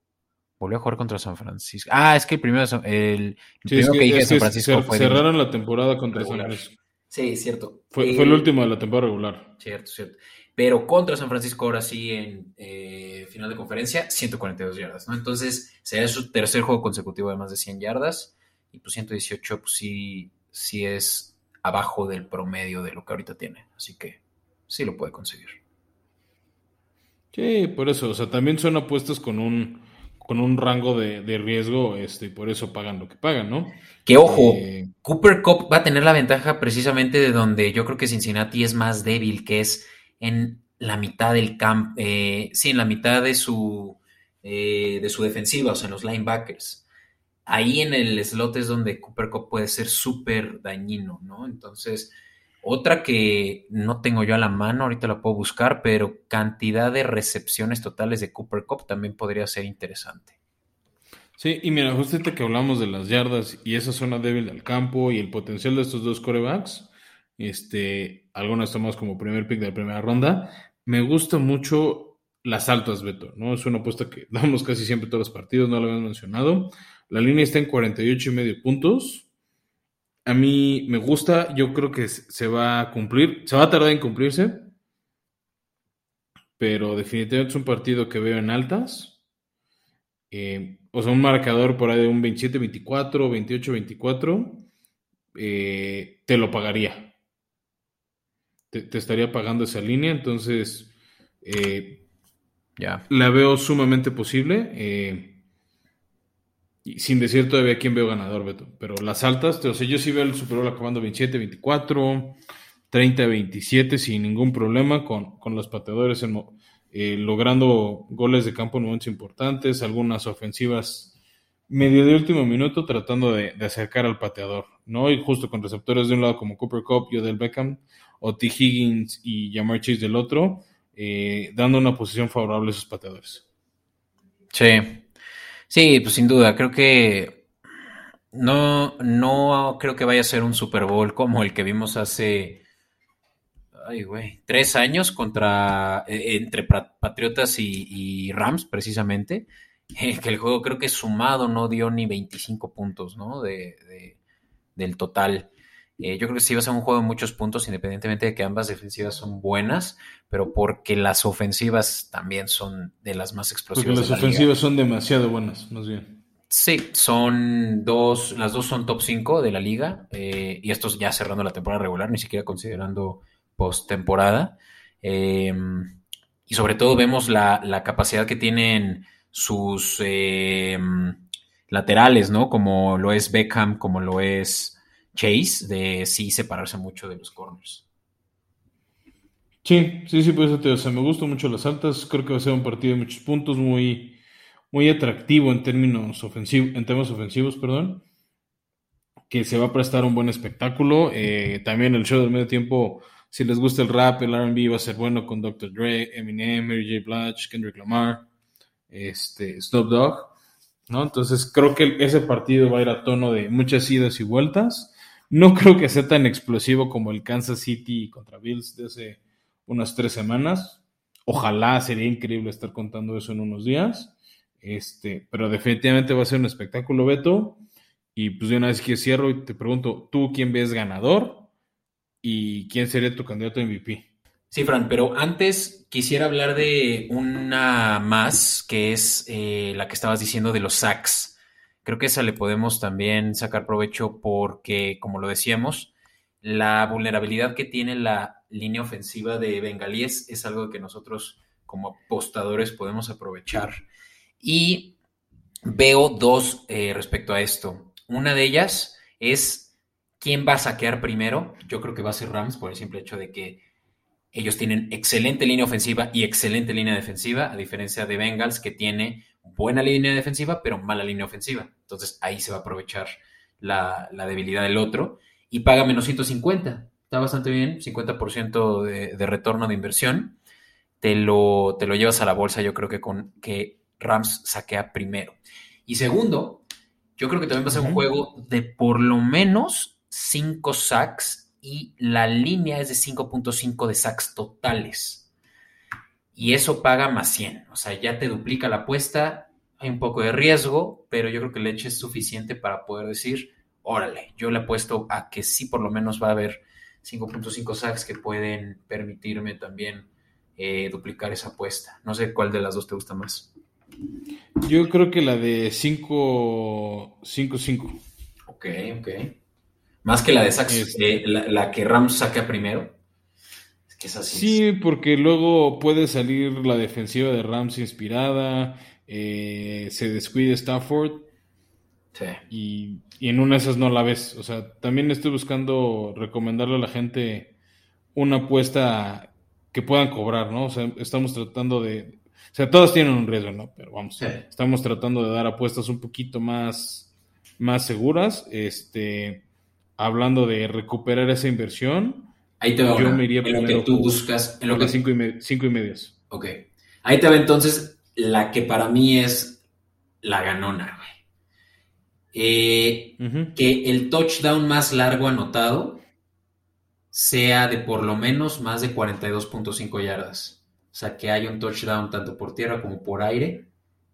Volvió a jugar contra San Francisco. Ah, es que el primero, el, primero que, dije de San Francisco fue. Cerraron la temporada contra San Francisco. Sí, cierto. Fue, fue, el eh, último de la temporada regular. Cierto, cierto. Pero contra San Francisco, ahora sí, en eh, final de conferencia, 142 yardas, ¿no? Entonces, sería su tercer juego consecutivo de más de 100 yardas. Y pues 118, pues sí, sí es abajo del promedio de lo que ahorita tiene. Así que sí lo puede conseguir. Sí, por eso, o sea, también son apuestas con un, con un rango de, riesgo, este, y por eso pagan lo que pagan, ¿no? Que ojo, eh, Cooper Cup va a tener la ventaja precisamente de donde yo creo que Cincinnati es más débil, que es en la mitad del campo, eh, sí, en la mitad de su, eh, de su defensiva, o sea, en los linebackers. Ahí en el slot es donde Cooper Cup puede ser súper dañino, ¿no? Entonces, otra que no tengo yo a la mano, ahorita la puedo buscar, pero cantidad de recepciones totales de Cooper Cup también podría ser interesante. Sí, y mira, justo que hablamos de las yardas y esa zona débil del campo y el potencial de estos dos corebacks, este, algunas tomamos como primer pick de la primera ronda, me gusta mucho las altas, Beto, ¿no? Es una apuesta que damos casi siempre todos los partidos, no lo habíamos mencionado. La línea está en 48 y medio puntos a mí me gusta, yo creo que se va a cumplir, se va a tardar en cumplirse, pero definitivamente es un partido que veo en altas. Eh, o sea, un marcador por ahí de un 27-24, 28-24, eh, te lo pagaría. Te, estaría pagando esa línea, entonces eh, ya. la veo sumamente posible sin decir todavía quién veo ganador, Beto. Pero las altas, o sea, yo sí veo el Super Bowl acabando 27, 24, 30, 27 sin ningún problema, con, los pateadores eh, logrando goles de campo en momentos importantes, algunas ofensivas medio de último minuto tratando de, acercar al pateador, ¿no? Y justo con receptores de un lado como Cooper Cup Odell Beckham, o T. Higgins y Jamar Chase del otro, eh, dando una posición favorable a esos pateadores. Sí, Sí, pues sin duda, creo que no, no creo que vaya a ser un Super Bowl como el que vimos hace ay, güey, tres años contra e, entre Patriotas y, Rams, precisamente. que el juego creo que sumado no dio ni 25 puntos, ¿no? De, del total. Eh, yo creo que sí va a ser un juego de muchos puntos, independientemente de que ambas defensivas son buenas, pero porque las ofensivas también son de las más explosivas. Porque las ofensivas son demasiado buenas, más bien. Sí, son dos, las dos son top 5 de la liga, eh, y estos ya cerrando la temporada regular, ni siquiera considerando postemporada. Eh, y sobre todo vemos la, capacidad que tienen sus eh, laterales, ¿no? Como lo es Beckham, como lo es Chase de sí separarse mucho de los corners. Sí, sí, sí, pues o sea, me gustan mucho las altas, creo que va a ser un partido de muchos puntos, muy, muy atractivo en términos ofensivos, en temas ofensivos, perdón, que se va a prestar un buen espectáculo. Eh, también el show del medio tiempo, si les gusta el rap, el R&B va a ser bueno con Dr. Dre, Eminem, Mary J. Blige, Kendrick Lamar, este, Snoop Dogg, ¿no? Entonces creo que ese partido va a ir a tono de muchas idas y vueltas no creo que sea tan explosivo como el Kansas City contra Bills de hace unas tres semanas. Ojalá sería increíble estar contando eso en unos días. Este, pero definitivamente va a ser un espectáculo, Beto. Y pues de una vez que cierro y te pregunto, ¿tú quién ves ganador? ¿Y quién sería tu candidato a MVP? Sí, Fran, pero antes quisiera hablar de una más, que es eh, la que estabas diciendo de los sacks. Creo que esa le podemos también sacar provecho porque, como lo decíamos, la vulnerabilidad que tiene la línea ofensiva de Bengalíes es algo que nosotros como apostadores podemos aprovechar. Y veo dos eh, respecto a esto. Una de ellas es quién va a saquear primero. Yo creo que va a ser Rams por el simple hecho de que ellos tienen excelente línea ofensiva y excelente línea defensiva, a diferencia de Bengals que tiene buena línea defensiva, pero mala línea ofensiva. Entonces ahí se va a aprovechar la, debilidad del otro y paga menos 150. Está bastante bien, 50% de, de, retorno de inversión. Te lo, te lo llevas a la bolsa, yo creo que con que Rams saquea primero. Y segundo, yo creo que también va a ser un juego de por lo menos 5 sacks y la línea es de 5.5 de sacks totales y eso paga más 100. O sea, ya te duplica la apuesta, hay un poco de riesgo, pero yo creo que leche es suficiente para poder decir, órale, yo le apuesto a que sí por lo menos va a haber 5.5 sacks que pueden permitirme también eh, duplicar esa apuesta. No sé cuál de las dos te gusta más. Yo creo que la de 5-5. Ok, ok. Más que la de sacks, este. eh, la, la, que Rams saca primero que es así. Sí, porque luego puede salir la defensiva de Rams inspirada, eh, se descuide Stafford Sí. y, y en una de esas no la ves. O sea, también estoy buscando recomendarle a la gente una apuesta que puedan cobrar, ¿no? O sea, estamos tratando de... O sea, todas tienen un riesgo, ¿no? Pero vamos, Sí. estamos tratando de dar apuestas un poquito más, más seguras. Este, hablando de recuperar esa inversión, Ahí te va Yo una. me iría en lo que tú por- buscas, en lo que cinco y, me- cinco y medias. Ok. Ahí te va entonces la que para mí es la ganona, güey. Eh, que el touchdown más largo anotado sea de por lo menos más de 42.5 yardas. O sea, que haya un touchdown tanto por tierra como por aire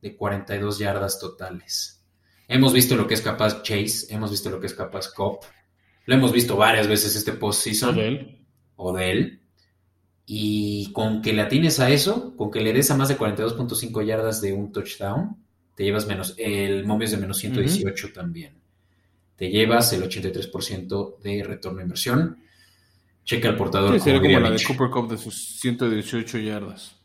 de 42 yardas totales. Hemos visto lo que es capaz Chase, hemos visto lo que es capaz Cobb. Lo hemos visto varias veces este postseason Odell. o de él. Y con que le atines a eso, con que le des a más de 42.5 yardas de un touchdown, te llevas menos, el momio es de menos 118 también. Te llevas el 83% de retorno de inversión. Checa el portador. Sí, sería como la de. Cooper Cup de sus 118 yardas.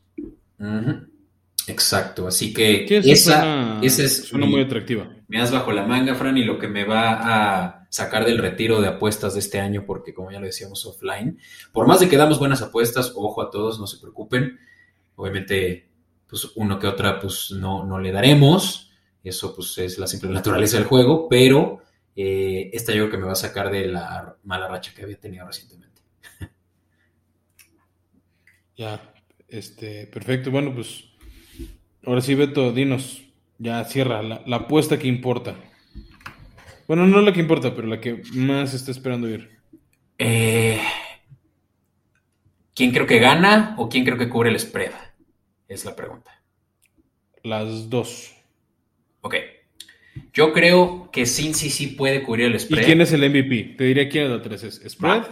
Exacto, así que esa esa, suena, esa es suena mi- muy atractiva. Me das bajo la manga, Fran, y lo que me va a sacar del retiro de apuestas de este año, porque como ya lo decíamos offline, por más de que damos buenas apuestas, ojo a todos, no se preocupen. Obviamente, pues uno que otra, pues no, no le daremos. Eso pues es la simple naturaleza del juego, pero eh, esta yo creo que me va a sacar de la mala racha que había tenido recientemente. Ya, este, perfecto. Bueno, pues ahora sí, Beto, dinos, ya cierra la, la apuesta que importa. Bueno, no la que importa, pero la que más está esperando ir. Eh, ¿Quién creo que gana o quién creo que cubre el spread? Es la pregunta. Las dos. Ok. Yo creo que Cincy sí puede cubrir el ¿Y spread. quién es el MVP? Te diría quién es la tres. Es spread,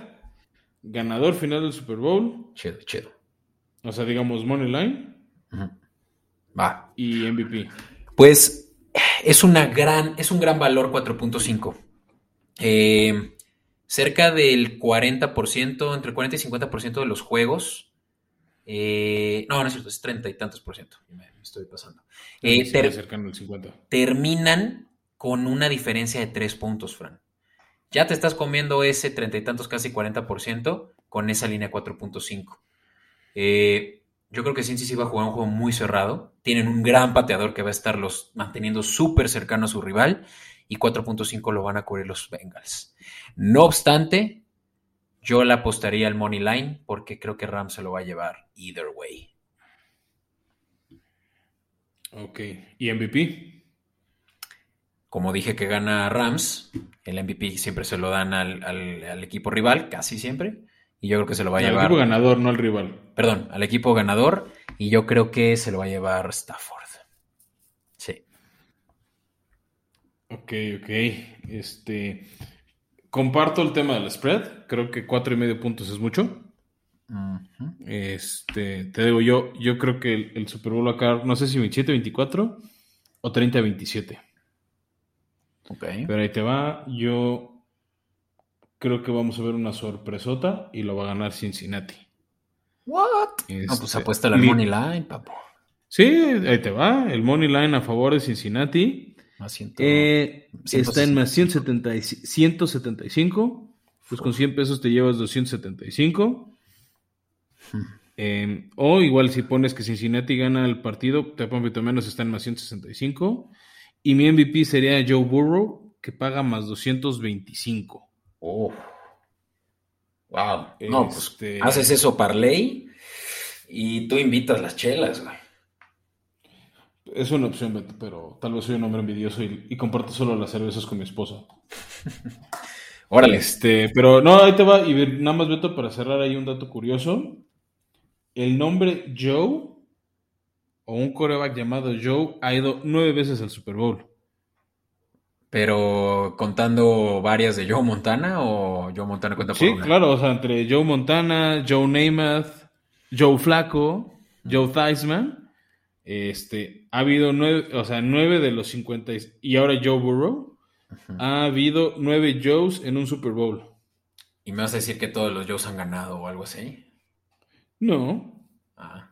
ganador final del Super Bowl, Chido, chido. o sea, digamos Money Line. Va. y MVP. Pues es una gran, es un gran valor 4.5. Eh, cerca del 40%, entre el 40 y 50% de los juegos. eh, no, no es cierto, es 30 y tantos por ciento. Me, estoy pasando. Eh, Sí, ter- al 50. terminan con una diferencia de 3 puntos, Fran. Ya te estás comiendo ese treinta y tantos, casi 40% con esa línea 4.5. Eh, yo creo que Cincy sí va a jugar un juego muy cerrado. Tienen un gran pateador que va a estar los manteniendo súper cercano a su rival y 4.5 lo van a cubrir los Bengals. No obstante, yo le apostaría al money line porque creo que Rams se lo va a llevar either way. Ok. ¿Y MVP? Como dije que gana Rams, el MVP siempre se lo dan al, al- al equipo rival, casi siempre. Y yo creo que se lo va a Al llevar. equipo ganador, no al rival. Perdón, al equipo ganador. Y yo creo que se lo va a llevar Stafford. Sí. Ok, ok. Este. Comparto el tema del spread. Creo que cuatro y medio puntos es mucho. Este, te digo, yo, yo creo que el, el Super Bowl acá, no sé si 27-24 o 30-27. Ok. Pero ahí te va. Yo creo que vamos a ver una sorpresota y lo va a ganar Cincinnati. What? No, pues Este, apuesta mi- money line, papo. Sí, ahí te va. El money line a favor de Cincinnati. Más ciento- Eh, está en más sesenta 170 y- 175. Pues con 100 pesos te llevas 275. Eh, o igual si pones que Cincinnati gana el partido, te poquito menos está en más 165. Y mi MVP sería Joe Burrow, que paga más 225. Wow. No, pues Este- haces eso parlay y tú invitas las chelas, güey. Es una opción, Beto, pero tal vez soy un hombre envidioso y, y comparto solo las cervezas con mi esposa. Órale. Este, pero no, ahí te va. Y nada más, Beto, para cerrar ahí un dato curioso. El nombre Joe, o un coreback llamado Joe, ha ido nueve veces al Super Bowl. Pero contando varias de Joe Montana o Joe Montana cuenta por Sí, una. claro, o sea, entre Joe Montana, Joe Namath, Joe Flaco, Joe Theismann, este, ha habido nueve, o sea, nueve de los 50, y- y ahora Joe Burrow, ha habido nueve Joes en un Super Bowl. Y me vas a decir que todos los Joes han ganado o algo así. No. Ah,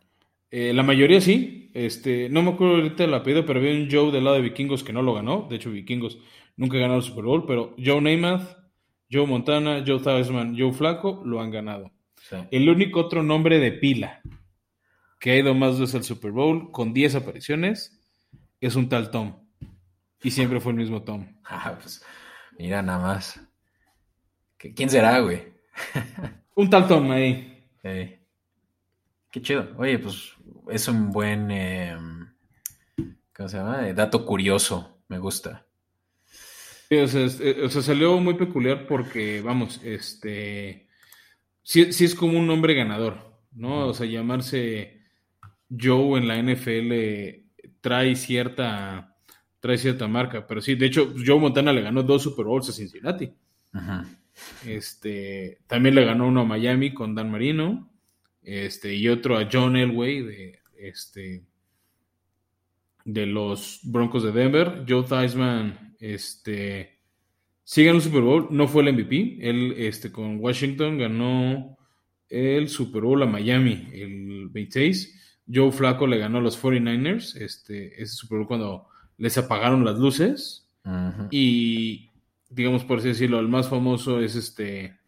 Eh, la mayoría sí. Este, no me acuerdo ahorita el apellido, pero había un Joe del lado de Vikingos que no lo ganó. De hecho, Vikingos nunca ganaron el Super Bowl, pero Joe Namath, Joe Montana, Joe Theismann, Joe Flaco lo han ganado. sí. El único otro nombre de pila que ha ido más veces al Super Bowl con 10 apariciones es un tal Tom. Y siempre fue el mismo Tom. Ah, pues, mira nada más. ¿Qué- ¿Quién será, güey? Un tal Tom ahí. Qué chido. Oye, pues es un buen, eh, ¿cómo se llama? Dato curioso. Me gusta. Sí, o, sea, es- eh, o sea, salió muy peculiar porque, vamos, este. Sí, sí es como un nombre ganador, ¿no? O sea, llamarse Joe en la NFL trae cierta. Trae cierta marca. Pero sí, de hecho, Joe Montana le ganó dos Super Bowls a Cincinnati. Este, también le ganó uno a Miami con Dan Marino. Este, y otro a John Elway de, este, de los Broncos de Denver. Joe Theismann, este, sí ganó el Super Bowl, no fue el MVP. Él, este, con Washington ganó el Super Bowl a Miami, el 26. Joe Flaco le ganó a los 49ers, este, ese Super Bowl cuando les apagaron las luces. Y, digamos, por así decirlo, el más famoso es este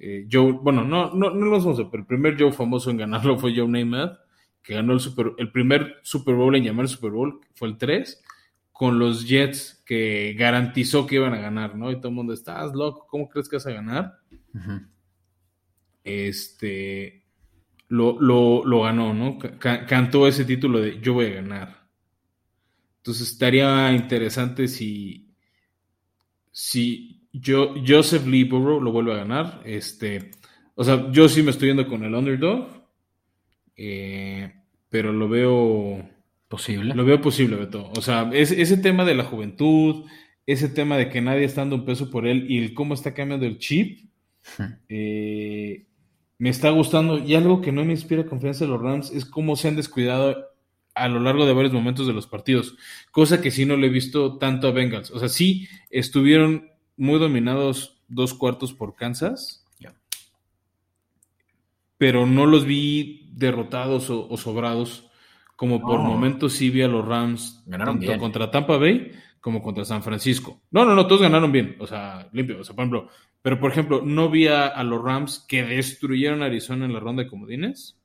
eh, Joe, bueno, no, no, no más famoso, pero el primer Joe famoso en ganarlo fue Joe Namath, que ganó el, super, el primer Super Bowl en llamar Super Bowl, fue el 3, con los Jets, que garantizó que iban a ganar, ¿no? Y todo el mundo, estás loco, ¿cómo crees que vas a ganar? Este, lo, lo, lo ganó, ¿no? Ca- cantó ese título de yo voy a ganar. Entonces estaría interesante si, si yo, Joseph Lee Burrow lo vuelve a ganar. Este, o sea, yo sí me estoy yendo con el underdog, eh, pero lo veo, Posible. lo veo posible, Beto. O sea, es- ese tema de la juventud, ese tema de que nadie está dando un peso por él y el cómo está cambiando el chip, eh, me está gustando. Y algo que no me inspira confianza de los Rams es cómo se han descuidado a lo largo de varios momentos de los partidos. Cosa que sí no le he visto tanto a Bengals. O sea, sí estuvieron muy dominados dos cuartos por Kansas. Pero no los vi derrotados o, o sobrados. Como por momentos sí vi a los Rams Ganaron tanto bien. contra Tampa Bay como contra San Francisco. No, no, no, todos ganaron bien. O sea, limpio. O sea, por ejemplo, pero por ejemplo, no vi a, a los Rams que destruyeron a Arizona en la ronda de comodines.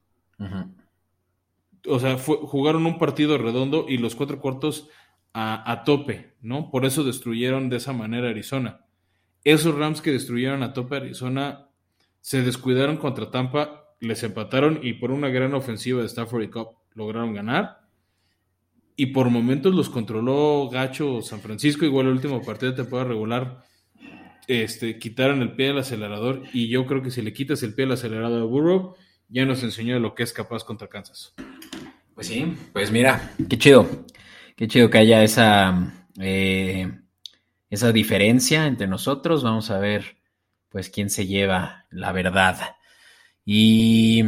O sea, fue- jugaron un partido redondo y los cuatro cuartos a, a tope, ¿no? Por eso destruyeron de esa manera Arizona. Esos Rams que destruyeron a tope Arizona se descuidaron contra Tampa, les empataron y por una gran ofensiva de Stafford y Cup lograron ganar. Y por momentos los controló Gacho San Francisco, igual el último partido de temporada regular. Este, quitaron el pie del acelerador y yo creo que si le quitas el pie del acelerador a Burrow, ya nos enseñó lo que es capaz contra Kansas. Pues sí, pues mira, qué chido. Qué chido que haya esa, eh, esa diferencia entre nosotros. Vamos a ver, pues, quién se lleva la verdad. Y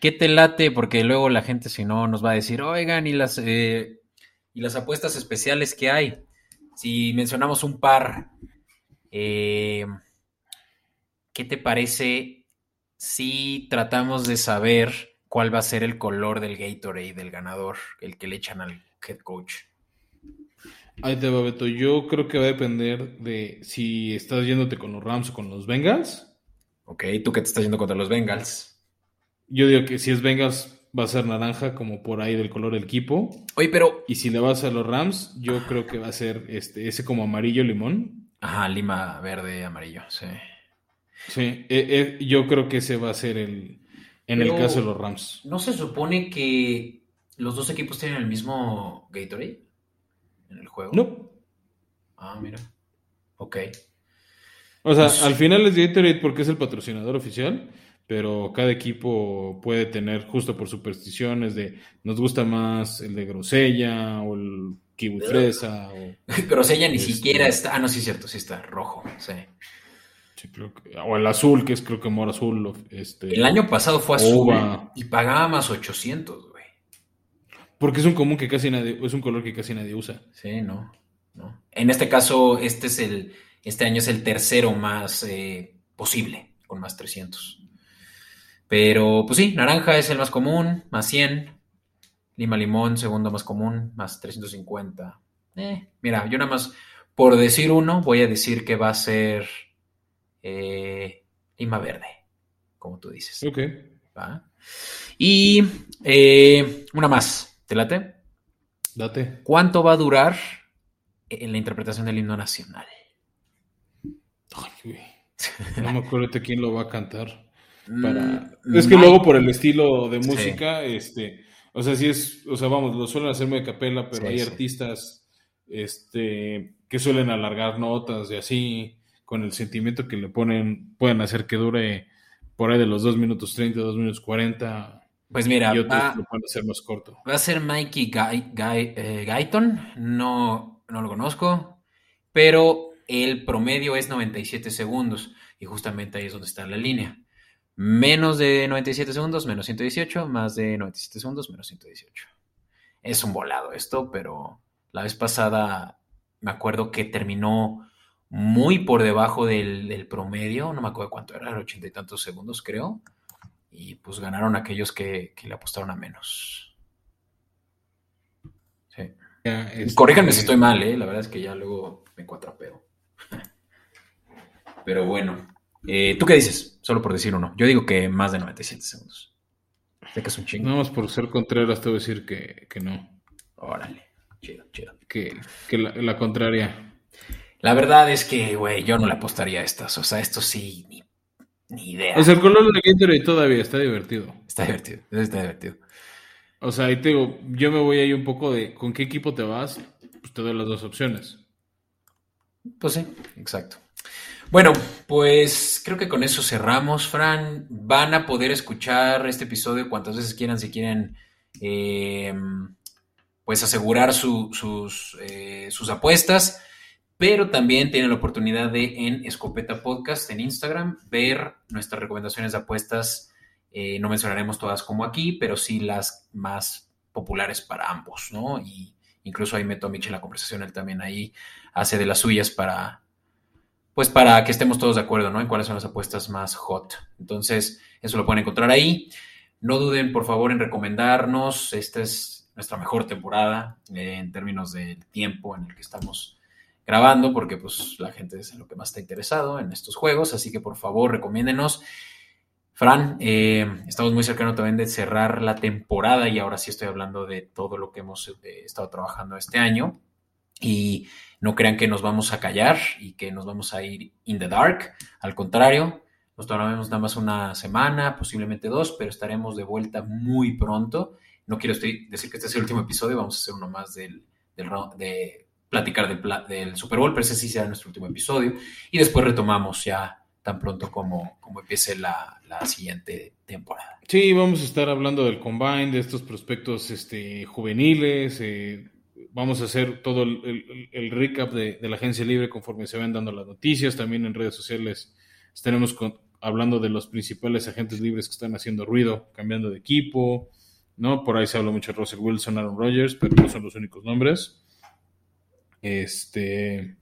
qué te late, porque luego la gente, si no, nos va a decir, oigan, y las, eh, y las apuestas especiales que hay. Si mencionamos un par, eh, ¿qué te parece si tratamos de saber cuál va a ser el color del Gatorade del ganador, el que le echan al head coach? Ahí te va, Beto. Yo creo que va a depender de si estás yéndote con los Rams o con los Bengals. Ok, tú que te estás yendo contra los Bengals. Yo digo que si es Bengals va a ser naranja, como por ahí del color del equipo. Oye, pero. Y si le vas a los Rams, yo creo que va a ser este, ese como amarillo limón. Ajá, lima verde, amarillo, sí. Sí, eh, eh, yo creo que ese va a ser el, en Pero- el caso de los Rams. ¿No se supone que los dos equipos tienen el mismo Gatorade en el juego? No. Ah, mira. Ok. O sea, Pues- al final es Gatorade porque es el patrocinador oficial, pero cada equipo puede tener, justo por supersticiones, de nos gusta más el de grosella o el kiwi fresa. O, Pero ella ni Este- siquiera está. Ah, no, sí es cierto, sí está rojo. Sí. sí, creo que- o el azul, que es creo que mora azul. Este, El año pasado fue azul y pagaba más 800, güey. Porque es un común que casi nadie, es un color que casi nadie usa. Sí, no, no. En este caso, este es el, este año es el tercero más eh, posible, con más 300. Pero, pues sí, naranja es el más común, más 100. Lima limón, segundo más común, más 350. Eh, mira, yo nada más, por decir uno, voy a decir que va a ser eh, lima verde, como tú dices. Ok. Y eh, una más, ¿te late? Date. ¿Cuánto va a durar en la interpretación del himno nacional? Ay, no me acuerdo de quién lo va a cantar. Mm, es que luego por el estilo de música, este, o sea, sí es, o sea, vamos, lo suelen hacer muy de capela, pero hay artistas, este, que suelen alargar notas y así, con el sentimiento que le ponen, pueden hacer que dure por ahí de los 2 minutos 30, 2 minutos 40. Pues mira, y otros lo pueden hacer más corto. Va a ser Mikey eh, Guyton, no, no lo conozco, pero el promedio es 97 segundos y justamente ahí es donde está la línea. Menos de 97 segundos, menos 118, más de 97 segundos, menos 118. Es un volado esto, pero la vez pasada me acuerdo que terminó muy por debajo del, promedio, no me acuerdo cuánto era, ochenta y tantos segundos creo, y pues ganaron aquellos que, le apostaron a menos. Sí. Corríjanme si estoy mal, ¿eh? la verdad es que ya luego me cuatrapeo. Pero bueno, eh, ¿tú qué dices? Solo por decir uno. Yo digo que más de 97 segundos. Sé que es un chingo. Nada más por ser Contreras te voy a decir que, no. Órale, chido, chido. Que, la, contraria. La verdad es que, güey, yo no le apostaría a estas. O sea, esto sí, ni, idea. O sea, el color de Gatorade todavía está divertido. Está divertido, está divertido. O sea, ahí te digo, yo me voy ahí un poco de con qué equipo te vas, pues te doy las dos opciones. Pues sí, exacto. Bueno, pues creo que con eso cerramos, Fran. Van a poder escuchar este episodio cuantas veces quieran si quieren, eh, pues asegurar sus, eh, sus apuestas, pero también tienen la oportunidad de en Escopeta Podcast en Instagram ver nuestras recomendaciones de apuestas. Eh, no mencionaremos todas como aquí, pero sí las más populares para ambos, ¿no? Y incluso ahí meto a Mitch en la conversación, él también ahí hace de las suyas para pues para que estemos todos de acuerdo, ¿no? En cuáles son las apuestas más hot. Entonces, eso lo pueden encontrar ahí. No duden, por favor, en recomendarnos. Esta es nuestra mejor temporada eh, en términos del tiempo en el que estamos grabando, porque pues la gente es lo que más está interesado en estos juegos. Así que, por favor, recomiéndenos. Fran, eh, estamos muy cercanos también de cerrar la temporada y ahora sí estoy hablando de todo lo que hemos eh, estado trabajando este año. Y no crean que nos vamos a callar y que nos vamos a ir in the dark. Al contrario, nos tomaremos nada más una semana, posiblemente dos, pero estaremos de vuelta muy pronto. No quiero decir que este es el último episodio, vamos a hacer uno más del, de platicar del, Super Bowl, pero ese sí será nuestro último episodio. Y después retomamos ya tan pronto como, como empiece la, la, siguiente temporada. Sí, vamos a estar hablando del combine, de estos prospectos este, juveniles, eh, vamos a hacer todo el, recap de, la agencia libre conforme se van dando las noticias. También en redes sociales estaremos hablando de los principales agentes libres que están haciendo ruido, cambiando de equipo. ¿no? Por ahí se habla mucho de Russell Wilson, Aaron Rodgers, pero no son los únicos nombres. Este.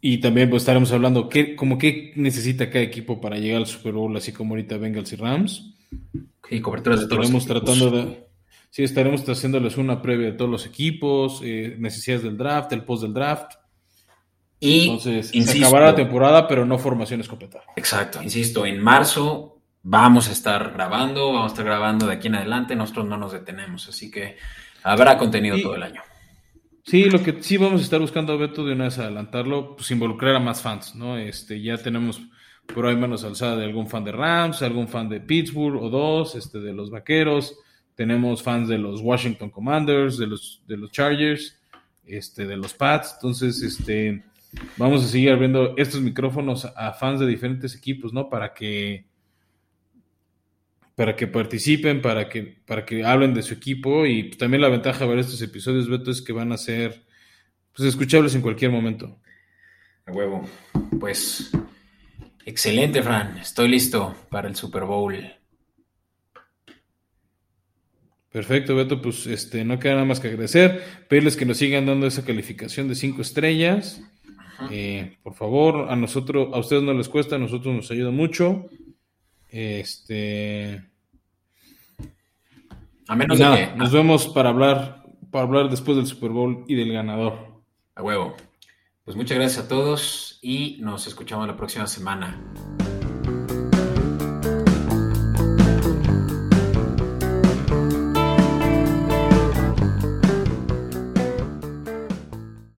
Y también pues, estaremos hablando qué, como qué necesita cada equipo para llegar al Super Bowl, así como ahorita Bengals y Rams. Y coberturas de todos Estaremos tratando de Sí, estaremos haciéndoles una previa de todos los equipos, eh, necesidades del draft, el post del draft. Y Entonces, se acabará la temporada, pero no formación escopeta. Exacto, insisto, en marzo vamos a estar grabando, vamos a estar grabando de aquí en adelante, nosotros no nos detenemos, así que habrá contenido todo el año. Sí, lo que sí vamos a estar buscando, Beto, de una vez adelantarlo, pues involucrar a más fans, ¿no? Este, ya tenemos por ahí menos alzada de algún fan de Rams, algún fan de Pittsburgh o dos, este, de los Vaqueros, tenemos fans de los Washington Commanders, de los, de los Chargers, este, de los Pats. Entonces, este, vamos a seguir abriendo estos micrófonos a fans de diferentes equipos, ¿no? Para que para que participen, para que, para que hablen de su equipo y también la ventaja de ver estos episodios, Beto, es que van a ser pues, escuchables en cualquier momento. A huevo. Pues excelente, Fran. Estoy listo para el Super Bowl. Perfecto, Beto, pues este, no queda nada más que agradecer, pedirles que nos sigan dando esa calificación de cinco estrellas. Eh, por favor, a nosotros, a ustedes no les cuesta, a nosotros nos ayuda mucho. Este. A menos nada, de que. nos vemos para hablar, para hablar después del Super Bowl y del ganador. A huevo. Pues muchas gracias a todos y nos escuchamos la próxima semana.